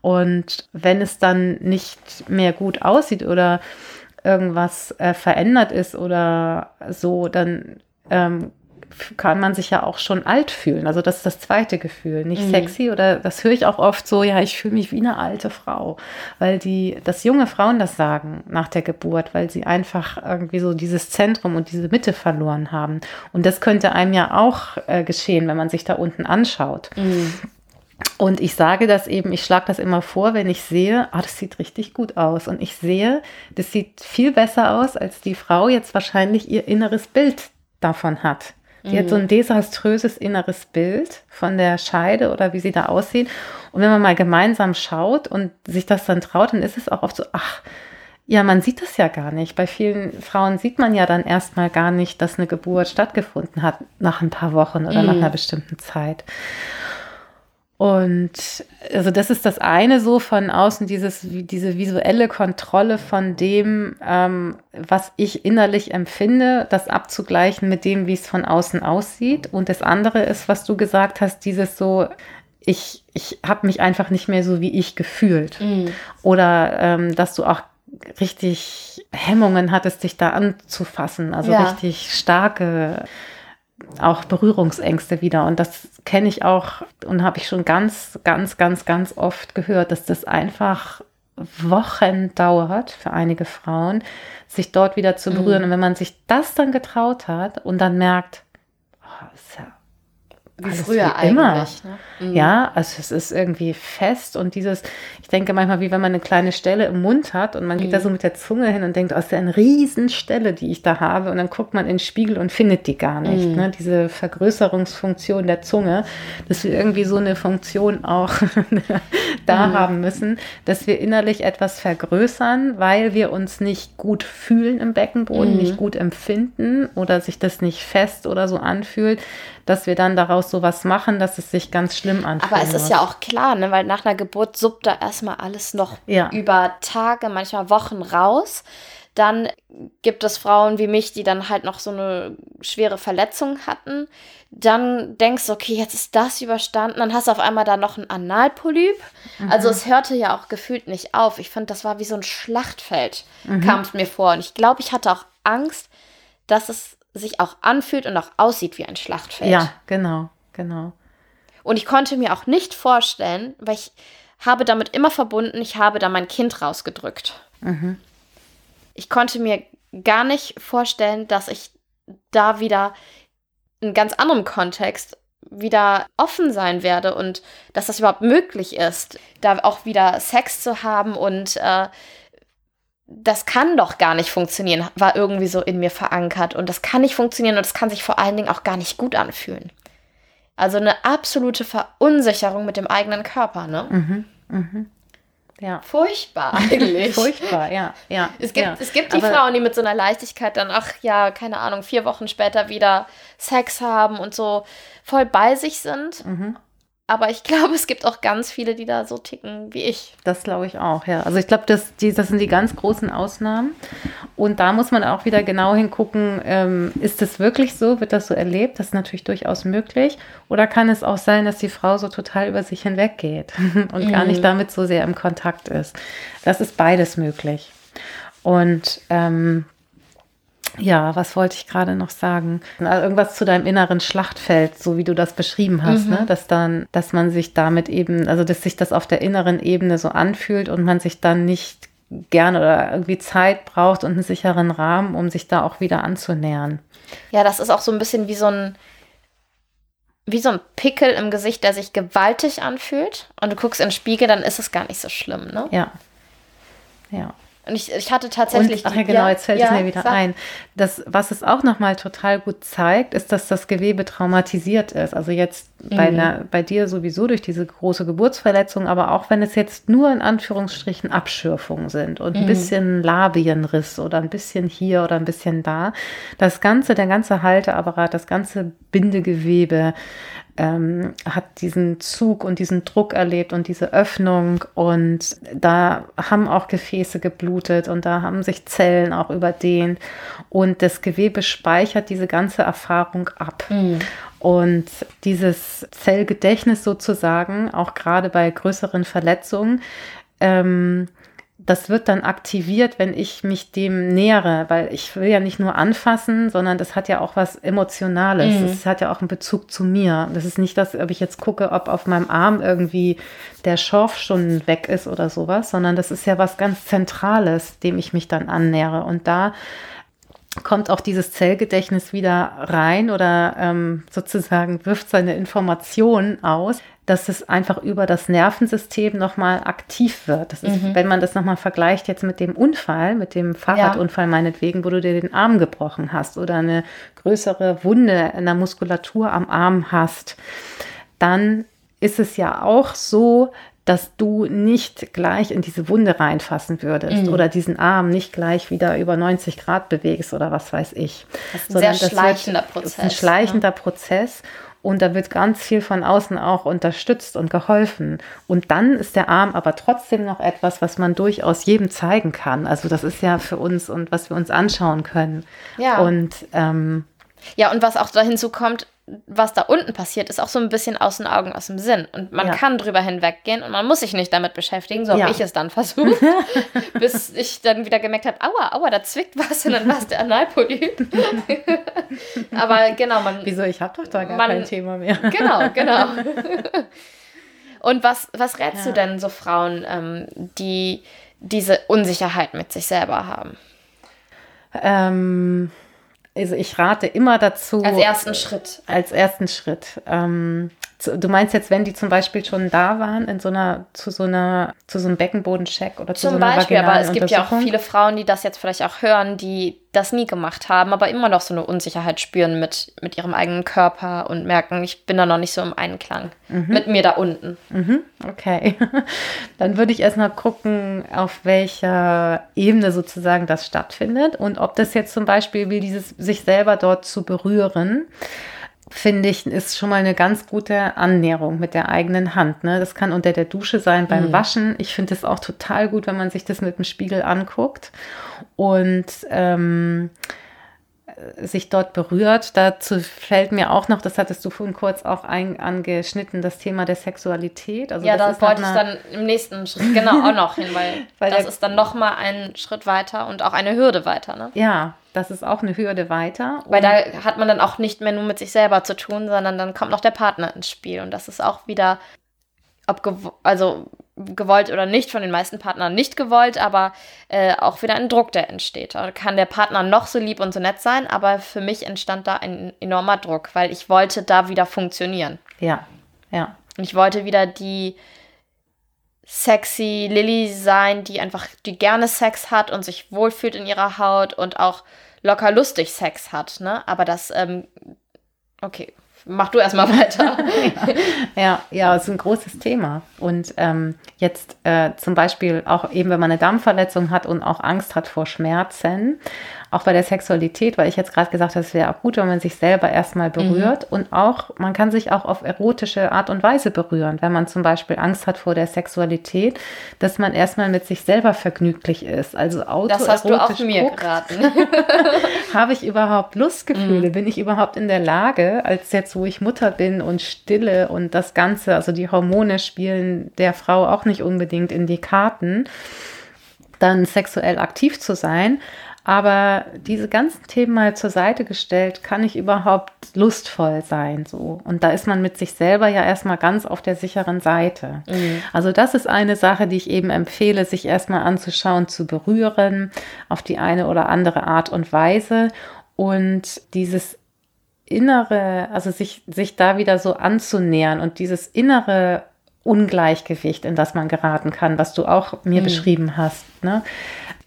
S1: Und wenn es dann nicht mehr gut aussieht oder irgendwas äh, verändert ist oder so, dann ähm, kann man sich ja auch schon alt fühlen. Also das ist das zweite Gefühl, nicht mhm. sexy oder das höre ich auch oft so, ja, ich fühle mich wie eine alte Frau, weil die, dass junge Frauen das sagen nach der Geburt, weil sie einfach irgendwie so dieses Zentrum und diese Mitte verloren haben. Und das könnte einem ja auch äh, geschehen, wenn man sich da unten anschaut. Mhm. Und ich sage das eben, ich schlage das immer vor, wenn ich sehe, ah, das sieht richtig gut aus. Und ich sehe, das sieht viel besser aus, als die Frau jetzt wahrscheinlich ihr inneres Bild davon hat. Die mhm. hat so ein mhm. desaströses inneres Bild von der Scheide oder wie sie da aussieht. Und wenn man mal gemeinsam schaut und sich das dann traut, dann ist es auch oft so, ach, ja, man sieht das ja gar nicht. Bei vielen Frauen sieht man ja dann erstmal gar nicht, dass eine Geburt stattgefunden hat nach ein paar Wochen oder mhm. nach einer bestimmten Zeit. Und also das ist das eine so von außen, dieses, diese visuelle Kontrolle von dem, ähm, was ich innerlich empfinde, das abzugleichen mit dem, wie es von außen aussieht. Und das andere ist, was du gesagt hast, dieses so, ich, ich habe mich einfach nicht mehr so wie ich gefühlt. Mhm. Oder ähm, dass du auch richtig Hemmungen hattest, dich da anzufassen, also ja. richtig starke auch Berührungsängste wieder. Und das kenne ich auch und habe ich schon ganz, ganz, ganz, ganz oft gehört, dass das einfach Wochen dauert für einige Frauen, sich dort wieder zu berühren. Mhm. Und wenn man sich das dann getraut hat und dann merkt, oh, ist ja
S2: wie früher wie eigentlich. Ne?
S1: Mhm. Ja, also es ist irgendwie fest und dieses, ich denke manchmal, wie wenn man eine kleine Stelle im Mund hat und man geht mhm. da so mit der Zunge hin und denkt, oh, ist ja eine Riesenstelle, die ich da habe und dann guckt man in den Spiegel und findet die gar nicht. Mhm. Ne? Diese Vergrößerungsfunktion der Zunge, dass wir irgendwie so eine Funktion auch da mhm. haben müssen, dass wir innerlich etwas vergrößern, weil wir uns nicht gut fühlen im Beckenboden, nicht mhm. gut empfinden oder sich das nicht fest oder so anfühlt, dass wir dann daraus sowas machen, dass es sich ganz schlimm anfühlt.
S2: Aber es ist ja auch klar, ne? weil nach einer Geburt suppt da erstmal alles noch ja. über Tage, manchmal Wochen raus. Dann gibt es Frauen wie mich, die dann halt noch so eine schwere Verletzung hatten. Dann denkst du, okay, jetzt ist das überstanden. Dann hast du auf einmal da noch ein Analpolyp. Mhm. Also es hörte ja auch gefühlt nicht auf. Ich fand, das war wie so ein Schlachtfeld, mhm. kam es mir vor. Und ich glaube, ich hatte auch Angst, dass es sich auch anfühlt und auch aussieht wie ein Schlachtfeld.
S1: Ja, genau, genau.
S2: Und ich konnte mir auch nicht vorstellen, weil ich habe damit immer verbunden, ich habe da mein Kind rausgedrückt. Mhm. Ich konnte mir gar nicht vorstellen, dass ich da wieder in ganz anderem Kontext wieder offen sein werde und dass das überhaupt möglich ist, da auch wieder Sex zu haben und äh, das kann doch gar nicht funktionieren, war irgendwie so in mir verankert. Und das kann nicht funktionieren und das kann sich vor allen Dingen auch gar nicht gut anfühlen. Also eine absolute Verunsicherung mit dem eigenen Körper, ne? Mhm, mhm. Ja. Furchtbar eigentlich.
S1: Furchtbar, ja. ja
S2: es, gibt,
S1: ja.
S2: es gibt die Aber Frauen, die mit so einer Leichtigkeit dann, ach ja, keine Ahnung, vier Wochen später wieder Sex haben und so voll bei sich sind. Mhm. Aber ich glaube, es gibt auch ganz viele, die da so ticken wie ich.
S1: Das glaube ich auch, ja. Also ich glaube, das, die, das sind die ganz großen Ausnahmen. Und da muss man auch wieder genau hingucken, ähm, ist das wirklich so? Wird das so erlebt? Das ist natürlich durchaus möglich. Oder kann es auch sein, dass die Frau so total über sich hinweggeht und mhm. gar nicht damit so sehr im Kontakt ist? Das ist beides möglich. Und ähm, ja, was wollte ich gerade noch sagen? Also irgendwas zu deinem inneren Schlachtfeld, so wie du das beschrieben hast, ne? mhm. ne? dass dann, dass man sich damit eben, also dass sich das auf der inneren Ebene so anfühlt und man sich dann nicht gerne oder irgendwie Zeit braucht und einen sicheren Rahmen, um sich da auch wieder anzunähern.
S2: Ja, das ist auch so ein bisschen wie so ein wie so ein Pickel im Gesicht, der sich gewaltig anfühlt und du guckst in den Spiegel, dann ist es gar nicht so schlimm, ne?
S1: Ja. Ja.
S2: Und ich, ich hatte tatsächlich.
S1: Und, ach ja, genau, jetzt fällt ja, es mir wieder sag. ein. Das, was es auch nochmal total gut zeigt, ist, dass das Gewebe traumatisiert ist. Also jetzt mhm. bei, einer, bei dir sowieso durch diese große Geburtsverletzung, aber auch wenn es jetzt nur in Anführungsstrichen Abschürfungen sind und mhm. ein bisschen Labienriss oder ein bisschen hier oder ein bisschen da. Das ganze, der ganze Halteapparat, das ganze Bindegewebe, ähm, hat diesen Zug und diesen Druck erlebt und diese Öffnung und da haben auch Gefäße geblutet und da haben sich Zellen auch überdehnt und das Gewebe speichert diese ganze Erfahrung ab. Mhm. Und dieses Zellgedächtnis sozusagen, auch gerade bei größeren Verletzungen, ähm, das wird dann aktiviert, wenn ich mich dem nähere, weil ich will ja nicht nur anfassen, sondern das hat ja auch was Emotionales. Mhm. Das hat ja auch einen Bezug zu mir. Das ist nicht, dass ob ich jetzt gucke, ob auf meinem Arm irgendwie der Schorf schon weg ist oder sowas, sondern das ist ja was ganz Zentrales, dem ich mich dann annähere. Und da kommt auch dieses Zellgedächtnis wieder rein oder ähm, sozusagen wirft seine Informationen aus, dass es einfach über das Nervensystem nochmal aktiv wird. Das ist, mhm. wenn man das nochmal vergleicht jetzt mit dem Unfall, mit dem Fahrradunfall ja. meinetwegen, wo du dir den Arm gebrochen hast oder eine größere Wunde in der Muskulatur am Arm hast, dann ist es ja auch so, dass du nicht gleich in diese Wunde reinfassen würdest mhm. oder diesen Arm nicht gleich wieder über 90 Grad bewegst oder was weiß ich.
S2: Das ist ein Sondern sehr schleichender wird, Prozess.
S1: Das ist ein schleichender ja. Prozess und da wird ganz viel von außen auch unterstützt und geholfen. Und dann ist der Arm aber trotzdem noch etwas, was man durchaus jedem zeigen kann. Also das ist ja für uns und was wir uns anschauen können. Ja. Und ähm,
S2: ja, und was auch da hinzukommt, was da unten passiert, ist auch so ein bisschen aus den Augen, aus dem Sinn. Und man ja. kann drüber hinweggehen und man muss sich nicht damit beschäftigen, so habe ja. ich es dann versucht, bis ich dann wieder gemerkt habe, aua, aua, da zwickt was und dann war es der Analpolyp. Aber genau, man...
S1: Wieso, ich habe doch da gar man, kein Thema mehr.
S2: genau, genau. und was, was rätst ja. du denn so Frauen, ähm, die diese Unsicherheit mit sich selber haben?
S1: Ähm also ich rate immer dazu.
S2: Als ersten Schritt.
S1: Als ersten Schritt. Ähm, Du meinst jetzt, wenn die zum Beispiel schon da waren in so einer zu so einer zu so einem Beckenbodencheck oder zu
S2: zum
S1: so einer
S2: Beispiel, aber es gibt ja auch viele Frauen, die das jetzt vielleicht auch hören, die das nie gemacht haben, aber immer noch so eine Unsicherheit spüren mit, mit ihrem eigenen Körper und merken, ich bin da noch nicht so im Einklang mhm. mit mir da unten.
S1: Mhm. Okay. Dann würde ich erstmal gucken, auf welcher Ebene sozusagen das stattfindet und ob das jetzt zum Beispiel wie dieses sich selber dort zu berühren finde ich, ist schon mal eine ganz gute Annäherung mit der eigenen Hand. Ne? Das kann unter der Dusche sein, beim mhm. Waschen. Ich finde es auch total gut, wenn man sich das mit dem Spiegel anguckt und ähm, sich dort berührt. Dazu fällt mir auch noch, das hattest du vorhin kurz auch ein, angeschnitten, das Thema der Sexualität.
S2: Also ja, da wollte ich dann im nächsten Schritt genau auch noch hin, weil, weil das ist dann noch mal ein Schritt weiter und auch eine Hürde weiter. Ne?
S1: Ja, das ist auch eine Hürde weiter.
S2: Weil da hat man dann auch nicht mehr nur mit sich selber zu tun, sondern dann kommt noch der Partner ins Spiel. Und das ist auch wieder, ob gew also gewollt oder nicht, von den meisten Partnern nicht gewollt, aber äh, auch wieder ein Druck, der entsteht. Da kann der Partner noch so lieb und so nett sein, aber für mich entstand da ein enormer Druck, weil ich wollte da wieder funktionieren.
S1: Ja, ja.
S2: Und ich wollte wieder die sexy Lilly sein, die einfach, die gerne Sex hat und sich wohlfühlt in ihrer Haut und auch locker lustig Sex hat, ne? Aber das, ähm, okay, mach du erstmal weiter.
S1: ja, ja, ist ein großes Thema. Und ähm, jetzt äh, zum Beispiel auch eben, wenn man eine Darmverletzung hat und auch Angst hat vor Schmerzen, auch bei der Sexualität, weil ich jetzt gerade gesagt habe, es wäre auch gut, wenn man sich selber erstmal berührt mhm. und auch, man kann sich auch auf erotische Art und Weise berühren, wenn man zum Beispiel Angst hat vor der Sexualität, dass man erstmal mit sich selber vergnüglich ist. Also autoerotisch. Das hast du auch mir geraten. habe ich überhaupt Lustgefühle? Mhm. Bin ich überhaupt in der Lage, als jetzt, wo ich Mutter bin und stille und das Ganze, also die Hormone spielen der Frau auch nicht unbedingt in die Karten, dann sexuell aktiv zu sein. Aber diese ganzen Themen mal zur Seite gestellt, kann ich überhaupt lustvoll sein, so. Und da ist man mit sich selber ja erstmal ganz auf der sicheren Seite. Mhm. Also das ist eine Sache, die ich eben empfehle, sich erstmal anzuschauen, zu berühren, auf die eine oder andere Art und Weise. Und dieses innere, also sich, sich da wieder so anzunähern und dieses innere Ungleichgewicht, in das man geraten kann, was du auch mir mhm. beschrieben hast, ne?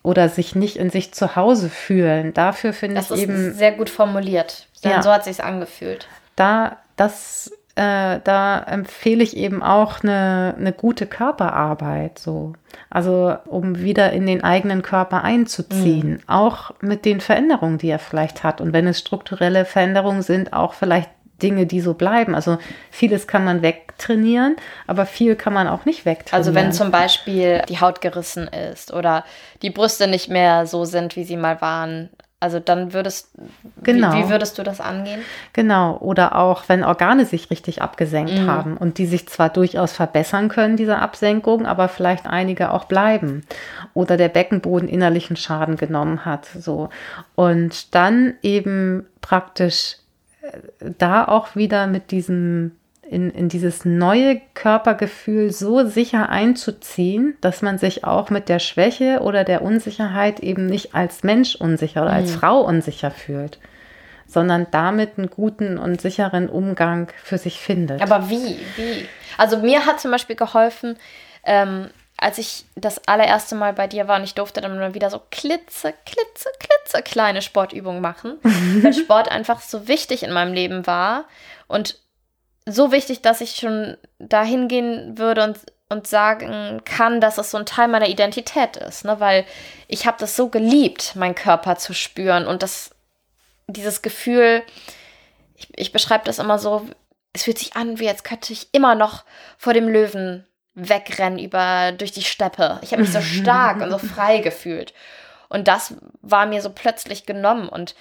S1: oder sich nicht in sich zu Hause fühlen. Dafür finde ich eben
S2: sehr gut formuliert. Denn
S1: Ja.
S2: so hat sich's angefühlt.
S1: da, das, äh, da empfehle ich eben auch eine, eine gute Körperarbeit, so. Also, um wieder in den eigenen Körper einzuziehen, auch mit den Veränderungen, die er vielleicht hat. Und wenn es strukturelle Veränderungen sind, auch vielleicht Dinge, die so bleiben. Also, vieles kann man wegtrainieren, aber viel kann man auch nicht wegtrainieren.
S2: Also wenn zum Beispiel die Haut gerissen ist oder die Brüste nicht mehr so sind, wie sie mal waren. Also dann würdest
S1: Genau.
S2: wie, wie würdest du das angehen?
S1: Genau, oder auch wenn Organe sich richtig abgesenkt
S2: Mhm.
S1: haben und die sich zwar durchaus verbessern können, diese Absenkung, aber vielleicht einige auch bleiben. Oder der Beckenboden innerlichen Schaden genommen hat. So. Und dann eben praktisch äh, da auch wieder mit diesem in, in dieses neue Körpergefühl so sicher einzuziehen, dass man sich auch mit der Schwäche oder der Unsicherheit eben nicht als Mensch unsicher oder als
S2: Mhm.
S1: Frau unsicher fühlt, sondern damit einen guten und sicheren Umgang für sich findet.
S2: Aber wie? Wie? Also mir hat zum Beispiel geholfen, ähm, als ich das allererste Mal bei dir war und ich durfte dann mal wieder so klitze, klitze, klitze kleine Sportübungen machen, weil Sport einfach so wichtig in meinem Leben war und so wichtig, dass ich schon dahin gehen würde und, und sagen kann, dass es so ein Teil meiner Identität ist, ne? weil ich habe das so geliebt, meinen Körper zu spüren und das, dieses Gefühl, ich, ich beschreibe das immer so, es fühlt sich an, wie als könnte ich immer noch vor dem Löwen wegrennen über durch die Steppe. Ich habe mich so stark und so frei gefühlt. Und das war mir so plötzlich genommen. Und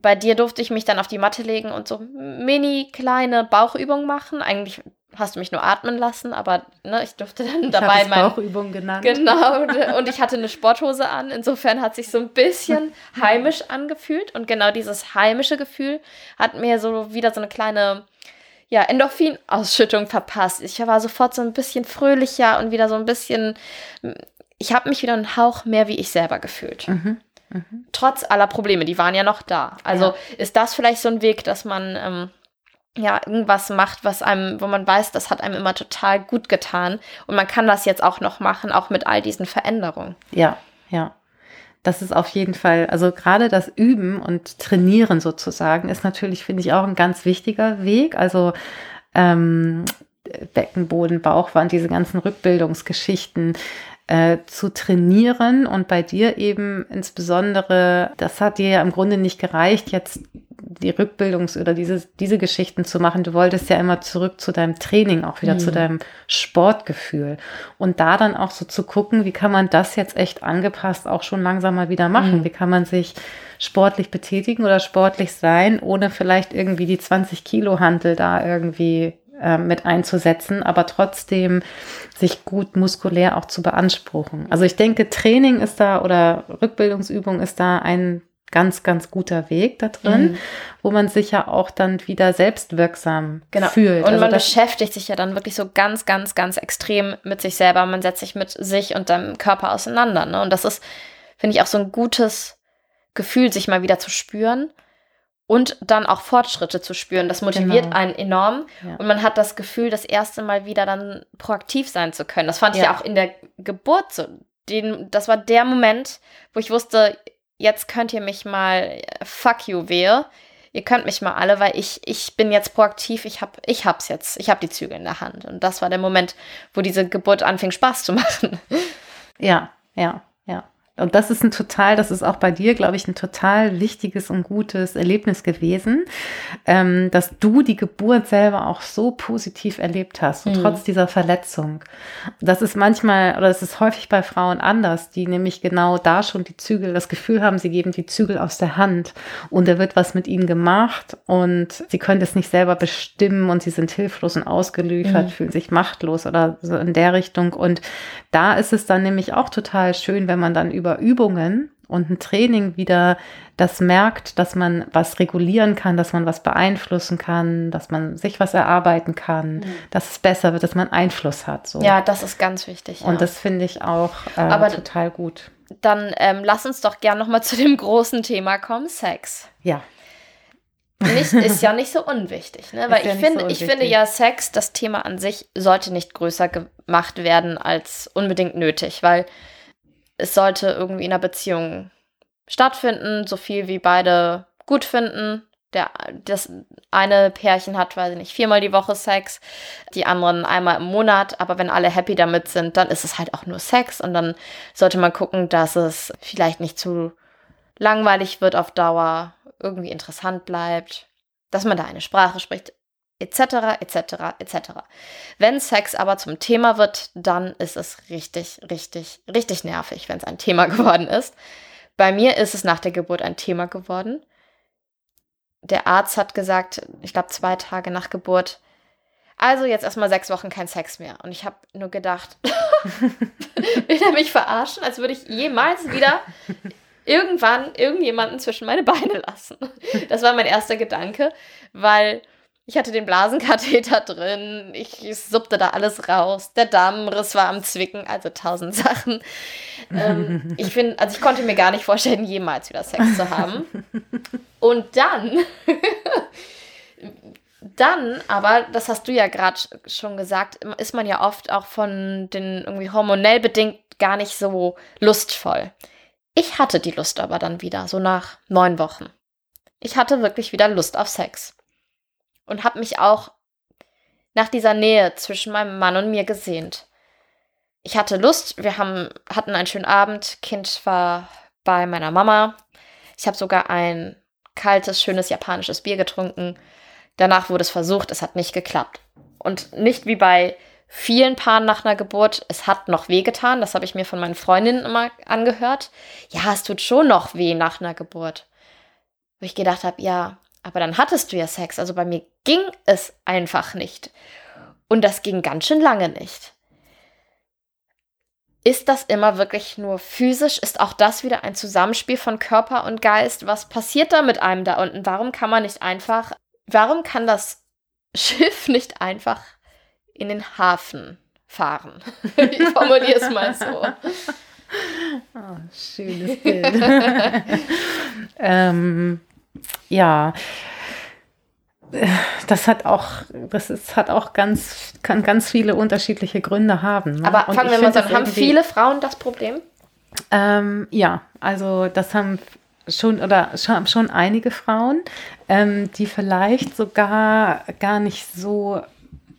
S2: bei dir durfte ich mich dann auf die Matte legen und so mini kleine Bauchübungen machen. Eigentlich hast du mich nur atmen lassen, aber ne, ich durfte dann
S1: ich
S2: dabei
S1: habe es
S2: mein,
S1: Bauchübung genannt.
S2: Genau, und ich hatte eine Sporthose an. Insofern hat sich so ein bisschen heimisch angefühlt. Und genau dieses heimische Gefühl hat mir so wieder so eine kleine ja, Endorphinausschüttung verpasst. Ich war sofort so ein bisschen fröhlicher und wieder so ein bisschen. Ich habe mich wieder einen Hauch mehr wie ich selber gefühlt.
S1: Mhm.
S2: Trotz aller Probleme, die waren ja noch da. Also
S1: Ja.
S2: ist das vielleicht so ein Weg, dass man ähm, ja irgendwas macht, was einem, wo man weiß, das hat einem immer total gut getan. Und man kann das jetzt auch noch machen, auch mit all diesen Veränderungen.
S1: Ja, ja. Das ist auf jeden Fall, also gerade das Üben und Trainieren sozusagen ist natürlich, finde ich, auch ein ganz wichtiger Weg. Also ähm, Beckenboden, Bauchwand, diese ganzen Rückbildungsgeschichten äh, zu trainieren und bei dir eben insbesondere, das hat dir ja im Grunde nicht gereicht, jetzt die Rückbildungs- oder diese, diese Geschichten zu machen. Du wolltest ja immer zurück zu deinem Training, auch wieder
S2: Mhm.
S1: zu deinem Sportgefühl. Und da dann auch so zu gucken, wie kann man das jetzt echt angepasst auch schon langsam mal wieder machen?
S2: Mhm.
S1: Wie kann man sich sportlich betätigen oder sportlich sein, ohne vielleicht irgendwie die 20 Kilo Hantel da irgendwie äh, mit einzusetzen, aber trotzdem sich gut muskulär auch zu beanspruchen. Also ich denke, Training ist da oder Rückbildungsübung ist da ein ganz, ganz guter Weg da drin,
S2: Mhm.
S1: wo man sich ja auch dann wieder selbstwirksam
S2: Genau.
S1: fühlt.
S2: Und
S1: also
S2: man beschäftigt sich ja dann wirklich so ganz, ganz, ganz extrem mit sich selber. Man setzt sich mit sich und deinem Körper auseinander. Ne? Und das ist, finde ich, auch so ein gutes Gefühl, sich mal wieder zu spüren und dann auch Fortschritte zu spüren. Das motiviert
S1: Genau.
S2: einen enorm.
S1: Ja.
S2: Und man hat das Gefühl, das erste Mal wieder dann proaktiv sein zu können. Das fand ich
S1: Ja.
S2: ja auch in der Geburt so. Den, das war der Moment, wo ich wusste, jetzt könnt ihr mich mal, äh, fuck you, wehe. Ihr könnt mich mal alle, weil ich, ich bin jetzt proaktiv, ich hab, ich hab's jetzt, ich hab die Zügel in der Hand. Und das war der Moment, wo diese Geburt anfing, Spaß zu machen.
S1: Ja, ja, ja. Und das ist ein total, das ist auch bei dir, glaube ich, ein total wichtiges und gutes Erlebnis gewesen, ähm, dass du die Geburt selber auch so positiv erlebt hast,
S2: Mhm.
S1: trotz dieser Verletzung. Das ist manchmal, oder es ist häufig bei Frauen anders, die nämlich genau da schon die Zügel, das Gefühl haben, sie geben die Zügel aus der Hand und da wird was mit ihnen gemacht und sie können das nicht selber bestimmen und sie sind hilflos und ausgeliefert,
S2: Mhm.
S1: fühlen sich machtlos oder so in der Richtung. Und da ist es dann nämlich auch total schön, wenn man dann über Übungen und ein Training wieder das merkt, dass man was regulieren kann, dass man was beeinflussen kann, dass man sich was erarbeiten kann, dass es besser wird, dass man Einfluss hat. So.
S2: Ja, das ist ganz wichtig.
S1: Und
S2: ja.
S1: das finde ich auch äh,
S2: Aber-
S1: total gut.
S2: Dann ähm, lass uns doch gern nochmal zu dem großen Thema kommen, Sex.
S1: Ja,
S2: Nicht, ist ja nicht so unwichtig, ne? Weil
S1: ja
S2: ich finde,
S1: so
S2: ich finde ja, Sex, das Thema an sich, sollte nicht größer gemacht werden als unbedingt nötig, weil es sollte irgendwie in einer Beziehung stattfinden, so viel wie beide gut finden. Der, das eine Pärchen hat, weiß ich nicht, viermal die Woche Sex, die anderen einmal im Monat, aber wenn alle happy damit sind, dann ist es halt auch nur Sex. Und dann sollte man gucken, dass es vielleicht nicht zu langweilig wird auf Dauer, irgendwie interessant bleibt, dass man da eine Sprache spricht, etc., etc., etc. Wenn Sex aber zum Thema wird, dann ist es richtig, richtig, richtig nervig, wenn es ein Thema geworden ist. Bei mir ist es nach der Geburt ein Thema geworden. Der Arzt hat gesagt, ich glaube zwei Tage nach Geburt, also jetzt erstmal sechs Wochen kein Sex mehr. Und ich habe nur gedacht, will er mich verarschen, als würde ich jemals wieder irgendwann irgendjemanden zwischen meine Beine lassen. Das war mein erster Gedanke, weil ich hatte den Blasenkatheter drin, ich, ich suppte da alles raus, der Darmriss war am Zwicken, also tausend Sachen. Ähm, ich finde, also ich konnte mir gar nicht vorstellen, jemals wieder Sex zu haben. Und dann, dann, aber das hast du ja gerade schon gesagt, ist man ja oft auch von den irgendwie hormonell bedingt gar nicht so lustvoll. Ich hatte die Lust aber dann wieder, so nach neun Wochen. Ich hatte wirklich wieder Lust auf Sex und habe mich auch nach dieser Nähe zwischen meinem Mann und mir gesehnt. Ich hatte Lust, wir haben, hatten einen schönen Abend, Kind war bei meiner Mama. Ich habe sogar ein kaltes, schönes japanisches Bier getrunken. Danach wurde es versucht, es hat nicht geklappt. Und nicht wie bei vielen Paaren nach einer Geburt, es hat noch weh getan. Das habe ich mir von meinen Freundinnen immer angehört. Ja, es tut schon noch weh nach einer Geburt. Wo ich gedacht habe, ja, aber dann hattest du ja Sex. Also bei mir ging es einfach nicht. Und das ging ganz schön lange nicht. Ist das immer wirklich nur physisch? Ist auch das wieder ein Zusammenspiel von Körper und Geist? Was passiert da mit einem da unten? Warum kann man nicht einfach, warum kann das Schiff nicht einfach in den Hafen fahren? ich formuliere es mal so.
S1: Oh, schönes Bild. ähm, ja, das hat auch, das ist, hat auch ganz, kann ganz viele unterschiedliche Gründe haben.
S2: Ne? Aber fangen wir mal an, haben viele Frauen das Problem?
S1: Ähm, ja, also das haben schon oder schon, schon einige Frauen, ähm, die vielleicht sogar gar nicht so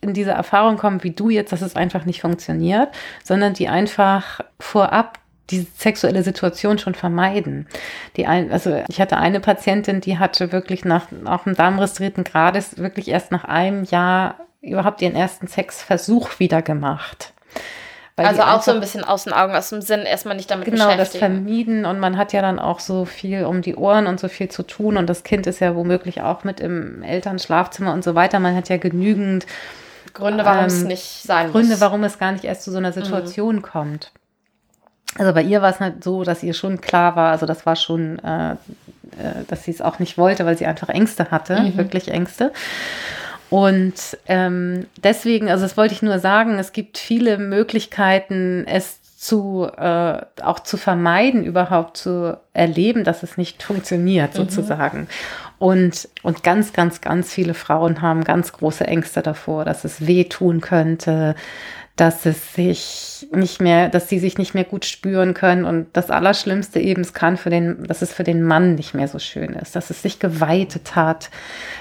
S1: in diese Erfahrung kommen wie du jetzt, dass es einfach nicht funktioniert, sondern die einfach vorab diese sexuelle Situation schon vermeiden. Die ein, also ich hatte eine Patientin, die hatte wirklich nach auch einem Darmriss dritten Grades wirklich erst nach einem Jahr überhaupt ihren ersten Sexversuch wieder gemacht.
S2: also auch so ein bisschen aus den Augen, aus dem Sinn, erstmal nicht damit
S1: genau, beschäftigen. Genau, das vermieden und man hat ja dann auch so viel um die Ohren und so viel zu tun und das Kind ist ja womöglich auch mit im Elternschlafzimmer und so weiter. Man hat ja genügend
S2: Gründe, warum ähm, es nicht sein
S1: Gründe, muss. warum es gar nicht erst zu so einer Situation mhm. kommt. Also bei ihr war es halt so, dass ihr schon klar war, also das war schon, äh, äh, dass sie es auch nicht wollte, weil sie einfach Ängste hatte, mhm. wirklich Ängste. Und ähm, deswegen, also das wollte ich nur sagen, es gibt viele Möglichkeiten, es zu äh, auch zu vermeiden, überhaupt zu erleben, dass es nicht funktioniert, mhm. sozusagen. Und, und ganz, ganz, ganz viele Frauen haben ganz große Ängste davor, dass es wehtun könnte, dass es sich nicht mehr, dass sie sich nicht mehr gut spüren können und das Allerschlimmste eben, es kann für den, dass es für den Mann nicht mehr so schön ist, dass es sich geweitet hat,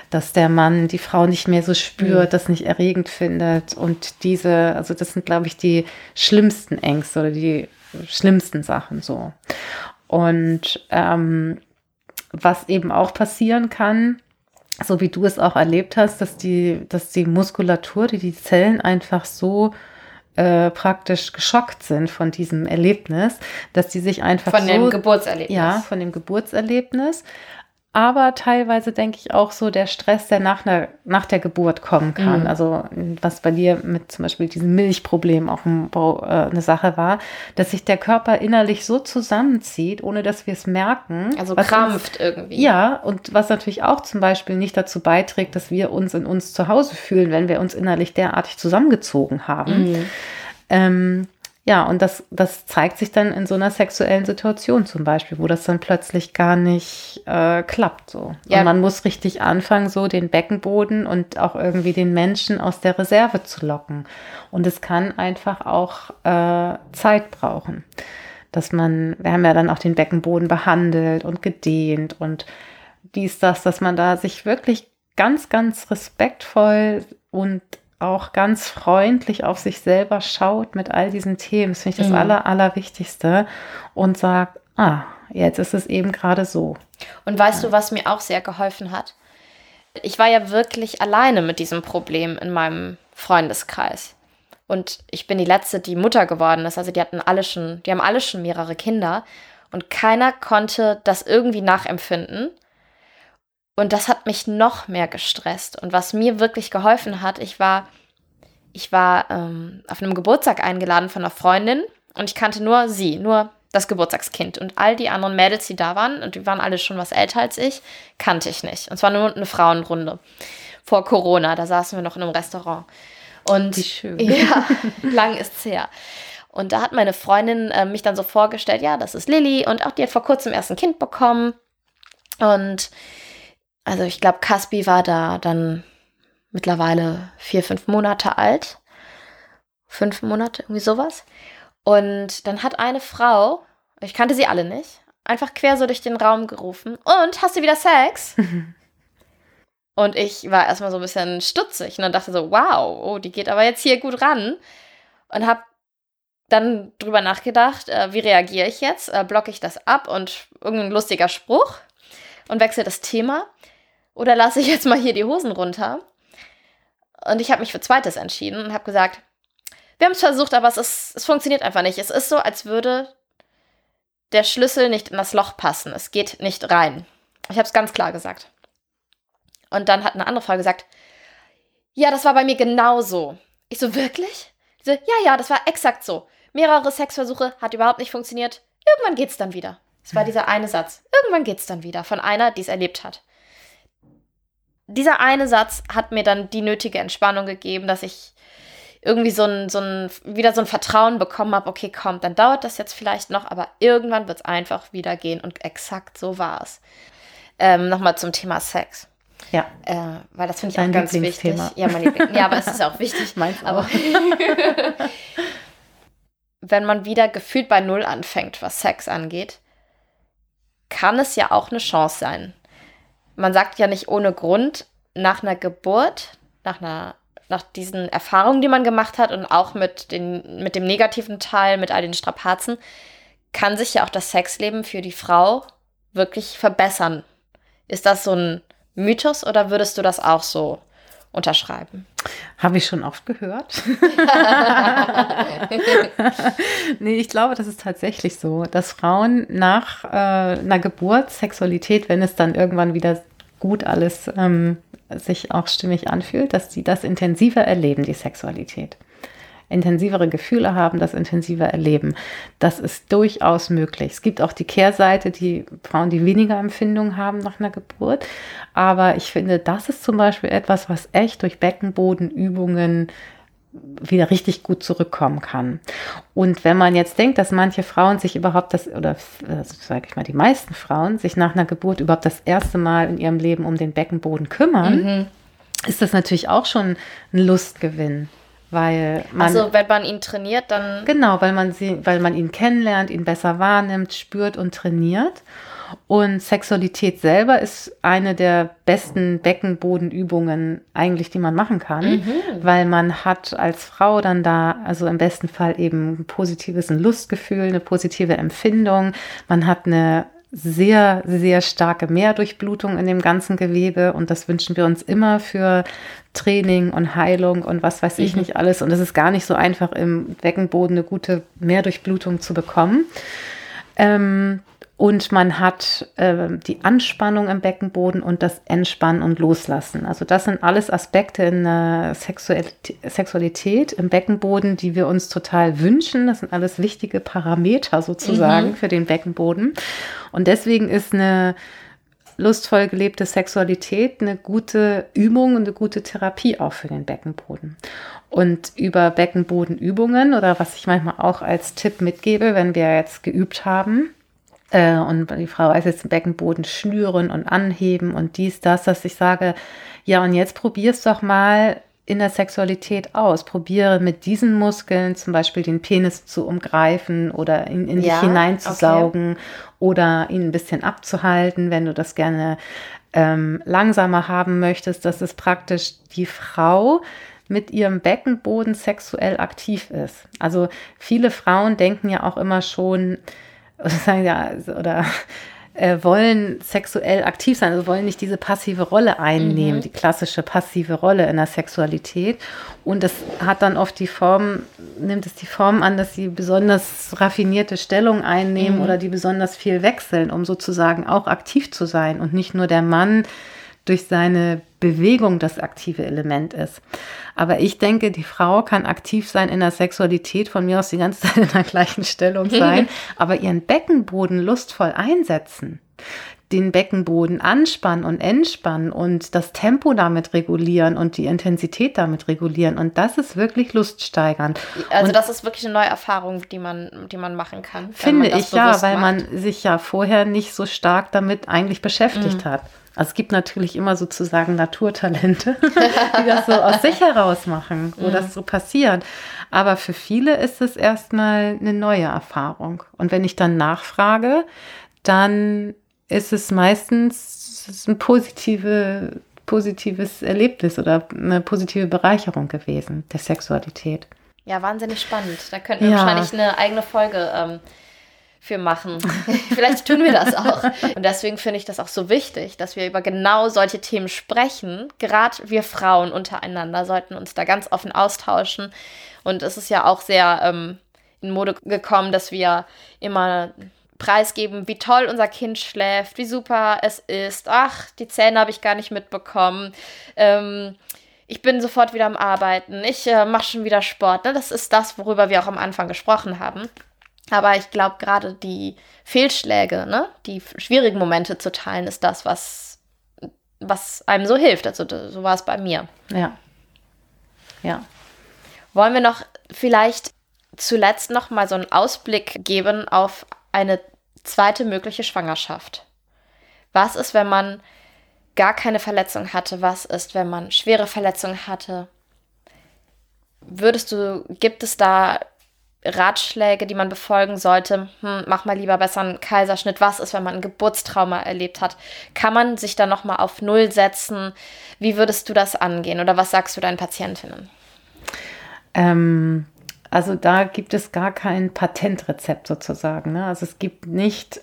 S1: dass der Mann die Frau nicht mehr so spürt, mhm. das nicht erregend findet und diese, also das sind, glaube ich, die schlimmsten Ängste oder die schlimmsten Sachen so. Und ähm, was eben auch passieren kann, so wie du es auch erlebt hast, dass die, dass die Muskulatur, die die Zellen einfach so äh, praktisch geschockt sind von diesem Erlebnis, dass die sich einfach
S2: von so, dem Geburtserlebnis.
S1: Ja, von dem Geburtserlebnis. Aber teilweise denke ich auch so der Stress, der nach, einer, nach der Geburt kommen kann. Mhm. Also was bei dir mit zum Beispiel diesem Milchproblem auch ein, äh, eine Sache war, dass sich der Körper innerlich so zusammenzieht, ohne dass wir es merken.
S2: Also krampft uns, irgendwie.
S1: Ja, und was natürlich auch zum Beispiel nicht dazu beiträgt, dass wir uns in uns zu Hause fühlen, wenn wir uns innerlich derartig zusammengezogen haben. Mhm. Ähm, ja, und das, das zeigt sich dann in so einer sexuellen Situation zum Beispiel, wo das dann plötzlich gar nicht äh, klappt. So. Ja. Und man muss richtig anfangen, so den Beckenboden und auch irgendwie den Menschen aus der Reserve zu locken. Und es kann einfach auch äh, Zeit brauchen. dass man, wir haben ja dann auch den Beckenboden behandelt und gedehnt und dies, das, dass man da sich wirklich ganz, ganz respektvoll und auch ganz freundlich auf sich selber schaut mit all diesen Themen. Das finde ich das mhm. Aller, Allerwichtigste und sagt, ah, jetzt ist es eben gerade so.
S2: Und weißt ja. du, was mir auch sehr geholfen hat? Ich war ja wirklich alleine mit diesem Problem in meinem Freundeskreis. Und ich bin die letzte, die Mutter geworden ist. Also die hatten alle schon, die haben alle schon mehrere Kinder. Und keiner konnte das irgendwie nachempfinden. Und das hat mich noch mehr gestresst. Und was mir wirklich geholfen hat, ich war, ich war ähm, auf einem Geburtstag eingeladen von einer Freundin und ich kannte nur sie, nur das Geburtstagskind. Und all die anderen Mädels, die da waren, und die waren alle schon was älter als ich, kannte ich nicht. Und zwar nur eine Frauenrunde. Vor Corona, da saßen wir noch in einem Restaurant. Und
S1: Wie schön.
S2: ja, lang ist's her. Und da hat meine Freundin äh, mich dann so vorgestellt, ja, das ist Lilly und auch die hat vor kurzem erst ein Kind bekommen. Und also ich glaube, Caspi war da dann mittlerweile vier, fünf Monate alt. Fünf Monate, irgendwie sowas. Und dann hat eine Frau, ich kannte sie alle nicht, einfach quer so durch den Raum gerufen. Und hast du wieder Sex? und ich war erstmal so ein bisschen stutzig und dann dachte so, wow, oh, die geht aber jetzt hier gut ran. Und habe dann drüber nachgedacht, äh, wie reagiere ich jetzt? Äh, blocke ich das ab und irgendein lustiger Spruch und wechsle das Thema? Oder lasse ich jetzt mal hier die Hosen runter? Und ich habe mich für zweites entschieden und habe gesagt, wir haben es versucht, aber es, ist, es funktioniert einfach nicht. Es ist so, als würde der Schlüssel nicht in das Loch passen. Es geht nicht rein. Ich habe es ganz klar gesagt. Und dann hat eine andere Frau gesagt, ja, das war bei mir genauso. Ich so, wirklich? So, ja, ja, das war exakt so. Mehrere Sexversuche, hat überhaupt nicht funktioniert. Irgendwann geht's dann wieder. Es war dieser eine Satz. Irgendwann geht's dann wieder von einer, die es erlebt hat dieser eine Satz hat mir dann die nötige Entspannung gegeben, dass ich irgendwie so ein, so ein, wieder so ein Vertrauen bekommen habe, okay, komm, dann dauert das jetzt vielleicht noch, aber irgendwann wird es einfach wieder gehen und exakt so war es. Ähm, Nochmal zum Thema Sex.
S1: Ja.
S2: Äh, weil das finde ich Dein auch ganz wichtig. Ja, mein Liebling ja, aber es ist auch wichtig.
S1: Meins aber
S2: wenn man wieder gefühlt bei Null anfängt, was Sex angeht, kann es ja auch eine Chance sein man sagt ja nicht ohne Grund, nach einer Geburt, nach einer nach diesen Erfahrungen, die man gemacht hat und auch mit, den, mit dem negativen Teil, mit all den Strapazen, kann sich ja auch das Sexleben für die Frau wirklich verbessern. Ist das so ein Mythos oder würdest du das auch so unterschreiben?
S1: Habe ich schon oft gehört. nee, ich glaube, das ist tatsächlich so, dass Frauen nach äh, einer Geburt Sexualität, wenn es dann irgendwann wieder gut alles ähm, sich auch stimmig anfühlt, dass sie das intensiver erleben, die Sexualität. Intensivere Gefühle haben, das intensiver erleben. Das ist durchaus möglich. Es gibt auch die Kehrseite, die Frauen, die weniger Empfindungen haben nach einer Geburt. Aber ich finde, das ist zum Beispiel etwas, was echt durch Beckenbodenübungen wieder richtig gut zurückkommen kann. Und wenn man jetzt denkt, dass manche Frauen sich überhaupt das, oder sage ich mal, die meisten Frauen sich nach einer Geburt überhaupt das erste Mal in ihrem Leben um den Beckenboden kümmern, mhm. ist das natürlich auch schon ein Lustgewinn. Weil man,
S2: also wenn man ihn trainiert, dann.
S1: Genau, weil man sie, weil man ihn kennenlernt, ihn besser wahrnimmt, spürt und trainiert. Und Sexualität selber ist eine der besten Beckenbodenübungen eigentlich, die man machen kann, mhm. weil man hat als Frau dann da, also im besten Fall eben ein positives ein Lustgefühl, eine positive Empfindung. Man hat eine sehr, sehr starke Mehrdurchblutung in dem ganzen Gewebe und das wünschen wir uns immer für Training und Heilung und was weiß ich mhm. nicht alles. Und es ist gar nicht so einfach, im Beckenboden eine gute Mehrdurchblutung zu bekommen. Ähm, und man hat äh, die Anspannung im Beckenboden und das Entspannen und Loslassen. Also das sind alles Aspekte in der Sexualität im Beckenboden, die wir uns total wünschen. Das sind alles wichtige Parameter sozusagen mhm. für den Beckenboden. Und deswegen ist eine lustvoll gelebte Sexualität eine gute Übung und eine gute Therapie auch für den Beckenboden. Und über Beckenbodenübungen oder was ich manchmal auch als Tipp mitgebe, wenn wir jetzt geübt haben, äh, und die Frau weiß jetzt den Beckenboden schnüren und anheben und dies, das, dass ich sage, ja, und jetzt probier's doch mal in der Sexualität aus. Probiere mit diesen Muskeln zum Beispiel den Penis zu umgreifen oder ihn in ja, dich hineinzusaugen okay. oder ihn ein bisschen abzuhalten, wenn du das gerne ähm, langsamer haben möchtest. Das ist praktisch die Frau mit ihrem Beckenboden sexuell aktiv ist. Also viele Frauen denken ja auch immer schon, oder sagen ja, oder äh, wollen sexuell aktiv sein, also wollen nicht diese passive Rolle einnehmen, mhm. die klassische passive Rolle in der Sexualität. Und das hat dann oft die Form, nimmt es die Form an, dass sie besonders raffinierte Stellung einnehmen mhm. oder die besonders viel wechseln, um sozusagen auch aktiv zu sein und nicht nur der Mann durch seine Bewegung das aktive Element ist. Aber ich denke, die Frau kann aktiv sein in der Sexualität, von mir aus die ganze Zeit in der gleichen Stellung sein, aber ihren Beckenboden lustvoll einsetzen den Beckenboden anspannen und entspannen und das Tempo damit regulieren und die Intensität damit regulieren. Und das ist wirklich luststeigernd.
S2: Also
S1: und
S2: das ist wirklich eine neue Erfahrung, die man, die man machen kann.
S1: Finde ich ja, weil macht. man sich ja vorher nicht so stark damit eigentlich beschäftigt mhm. hat. Also es gibt natürlich immer sozusagen Naturtalente, die das so aus sich heraus machen, wo mhm. das so passiert. Aber für viele ist es erstmal eine neue Erfahrung. Und wenn ich dann nachfrage, dann ist es meistens ein positive, positives Erlebnis oder eine positive Bereicherung gewesen der Sexualität.
S2: Ja, wahnsinnig spannend. Da könnten wir ja. wahrscheinlich eine eigene Folge ähm, für machen. Vielleicht tun wir das auch. Und deswegen finde ich das auch so wichtig, dass wir über genau solche Themen sprechen. Gerade wir Frauen untereinander sollten uns da ganz offen austauschen. Und es ist ja auch sehr ähm, in Mode gekommen, dass wir immer preisgeben, wie toll unser Kind schläft, wie super es ist. Ach, die Zähne habe ich gar nicht mitbekommen. Ähm, ich bin sofort wieder am Arbeiten. Ich äh, mache schon wieder Sport. Ne? Das ist das, worüber wir auch am Anfang gesprochen haben. Aber ich glaube, gerade die Fehlschläge, ne, die schwierigen Momente zu teilen, ist das, was, was einem so hilft. Also so war es bei mir.
S1: Ja. Ja.
S2: Wollen wir noch vielleicht zuletzt noch mal so einen Ausblick geben auf eine zweite mögliche Schwangerschaft? Was ist, wenn man gar keine Verletzung hatte? Was ist, wenn man schwere Verletzungen hatte? Würdest du, gibt es da Ratschläge, die man befolgen sollte? Hm, mach mal lieber besser einen Kaiserschnitt. Was ist, wenn man ein Geburtstrauma erlebt hat? Kann man sich da nochmal auf Null setzen? Wie würdest du das angehen? Oder was sagst du deinen Patientinnen?
S1: Ähm, also da gibt es gar kein Patentrezept sozusagen. Ne? Also es gibt nicht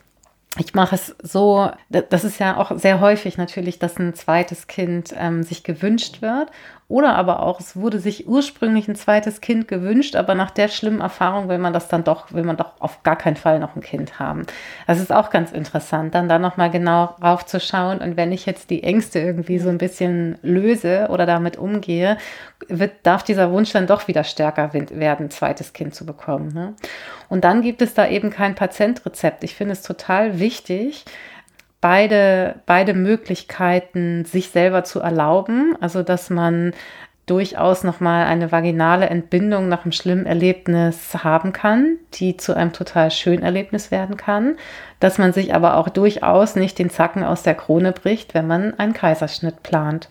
S1: ich mache es so, das ist ja auch sehr häufig natürlich, dass ein zweites Kind ähm, sich gewünscht wird. Oder aber auch, es wurde sich ursprünglich ein zweites Kind gewünscht, aber nach der schlimmen Erfahrung will man das dann doch, will man doch auf gar keinen Fall noch ein Kind haben. Das ist auch ganz interessant, dann da nochmal genau raufzuschauen. Und wenn ich jetzt die Ängste irgendwie so ein bisschen löse oder damit umgehe, wird, darf dieser Wunsch dann doch wieder stärker werden, ein zweites Kind zu bekommen. Ne? Und dann gibt es da eben kein Patientrezept. Ich finde es total wichtig, beide, beide Möglichkeiten sich selber zu erlauben. Also, dass man durchaus nochmal eine vaginale Entbindung nach einem schlimmen Erlebnis haben kann, die zu einem total schönen Erlebnis werden kann, dass man sich aber auch durchaus nicht den Zacken aus der Krone bricht, wenn man einen Kaiserschnitt plant.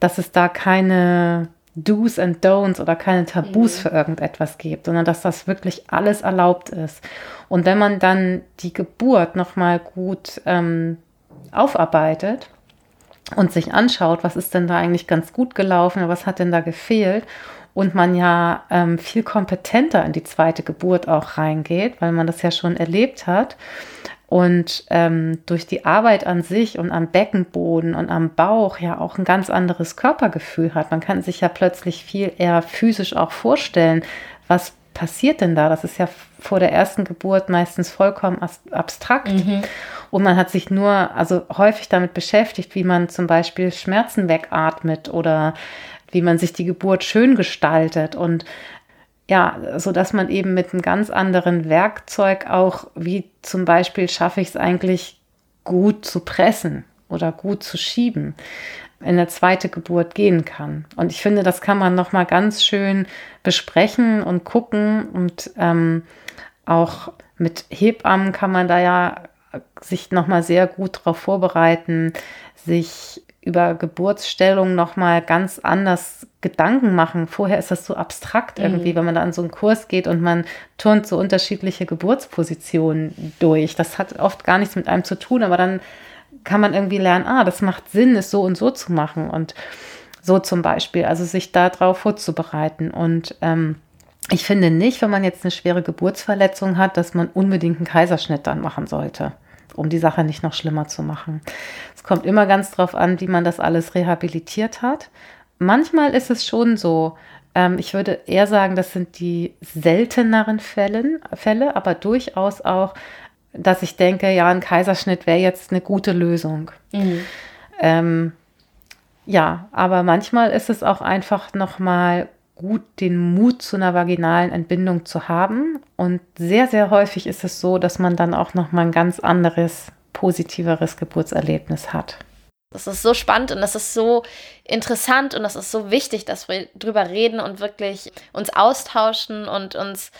S1: Dass es da keine Do's and Don'ts oder keine Tabus mhm. für irgendetwas gibt, sondern dass das wirklich alles erlaubt ist. Und wenn man dann die Geburt nochmal gut ähm, aufarbeitet und sich anschaut, was ist denn da eigentlich ganz gut gelaufen, was hat denn da gefehlt und man ja ähm, viel kompetenter in die zweite Geburt auch reingeht, weil man das ja schon erlebt hat und ähm, durch die Arbeit an sich und am Beckenboden und am Bauch ja auch ein ganz anderes Körpergefühl hat. Man kann sich ja plötzlich viel eher physisch auch vorstellen, was passiert denn da? Das ist ja vor der ersten Geburt meistens vollkommen abstrakt. Mhm. Und man hat sich nur, also häufig damit beschäftigt, wie man zum Beispiel Schmerzen wegatmet oder wie man sich die Geburt schön gestaltet und ja, so dass man eben mit einem ganz anderen Werkzeug auch, wie zum Beispiel schaffe ich es eigentlich gut zu pressen oder gut zu schieben, in der zweite Geburt gehen kann. Und ich finde, das kann man noch mal ganz schön besprechen und gucken und ähm, auch mit Hebammen kann man da ja sich noch mal sehr gut darauf vorbereiten, sich über Geburtsstellung nochmal ganz anders Gedanken machen. Vorher ist das so abstrakt irgendwie, mhm. wenn man da an so einen Kurs geht und man turnt so unterschiedliche Geburtspositionen durch. Das hat oft gar nichts mit einem zu tun, aber dann kann man irgendwie lernen, ah, das macht Sinn, es so und so zu machen und so zum Beispiel, also sich darauf vorzubereiten. Und ähm, ich finde nicht, wenn man jetzt eine schwere Geburtsverletzung hat, dass man unbedingt einen Kaiserschnitt dann machen sollte um die Sache nicht noch schlimmer zu machen. Es kommt immer ganz drauf an, wie man das alles rehabilitiert hat. Manchmal ist es schon so, ähm, ich würde eher sagen, das sind die selteneren Fällen, Fälle, aber durchaus auch, dass ich denke, ja, ein Kaiserschnitt wäre jetzt eine gute Lösung. Mhm. Ähm, ja, aber manchmal ist es auch einfach nochmal gut, den Mut zu einer vaginalen Entbindung zu haben. Und sehr, sehr häufig ist es so, dass man dann auch nochmal ein ganz anderes, positiveres Geburtserlebnis hat.
S2: Das ist so spannend und das ist so interessant und das ist so wichtig, dass wir drüber reden und wirklich uns austauschen und uns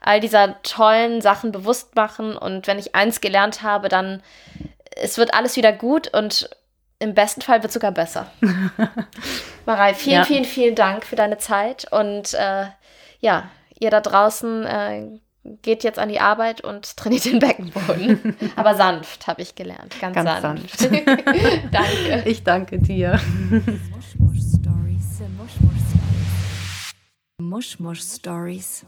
S2: all dieser tollen Sachen bewusst machen. Und wenn ich eins gelernt habe, dann es wird alles wieder gut und im besten Fall wird es sogar besser. Marei, vielen, ja. vielen, vielen Dank für deine Zeit und äh, ja, ihr da draußen äh, geht jetzt an die Arbeit und trainiert den Beckenboden. Aber sanft, habe ich gelernt. Ganz, Ganz sanft. sanft.
S1: danke. Ich danke dir. Mushmush Stories. Mushmush Stories.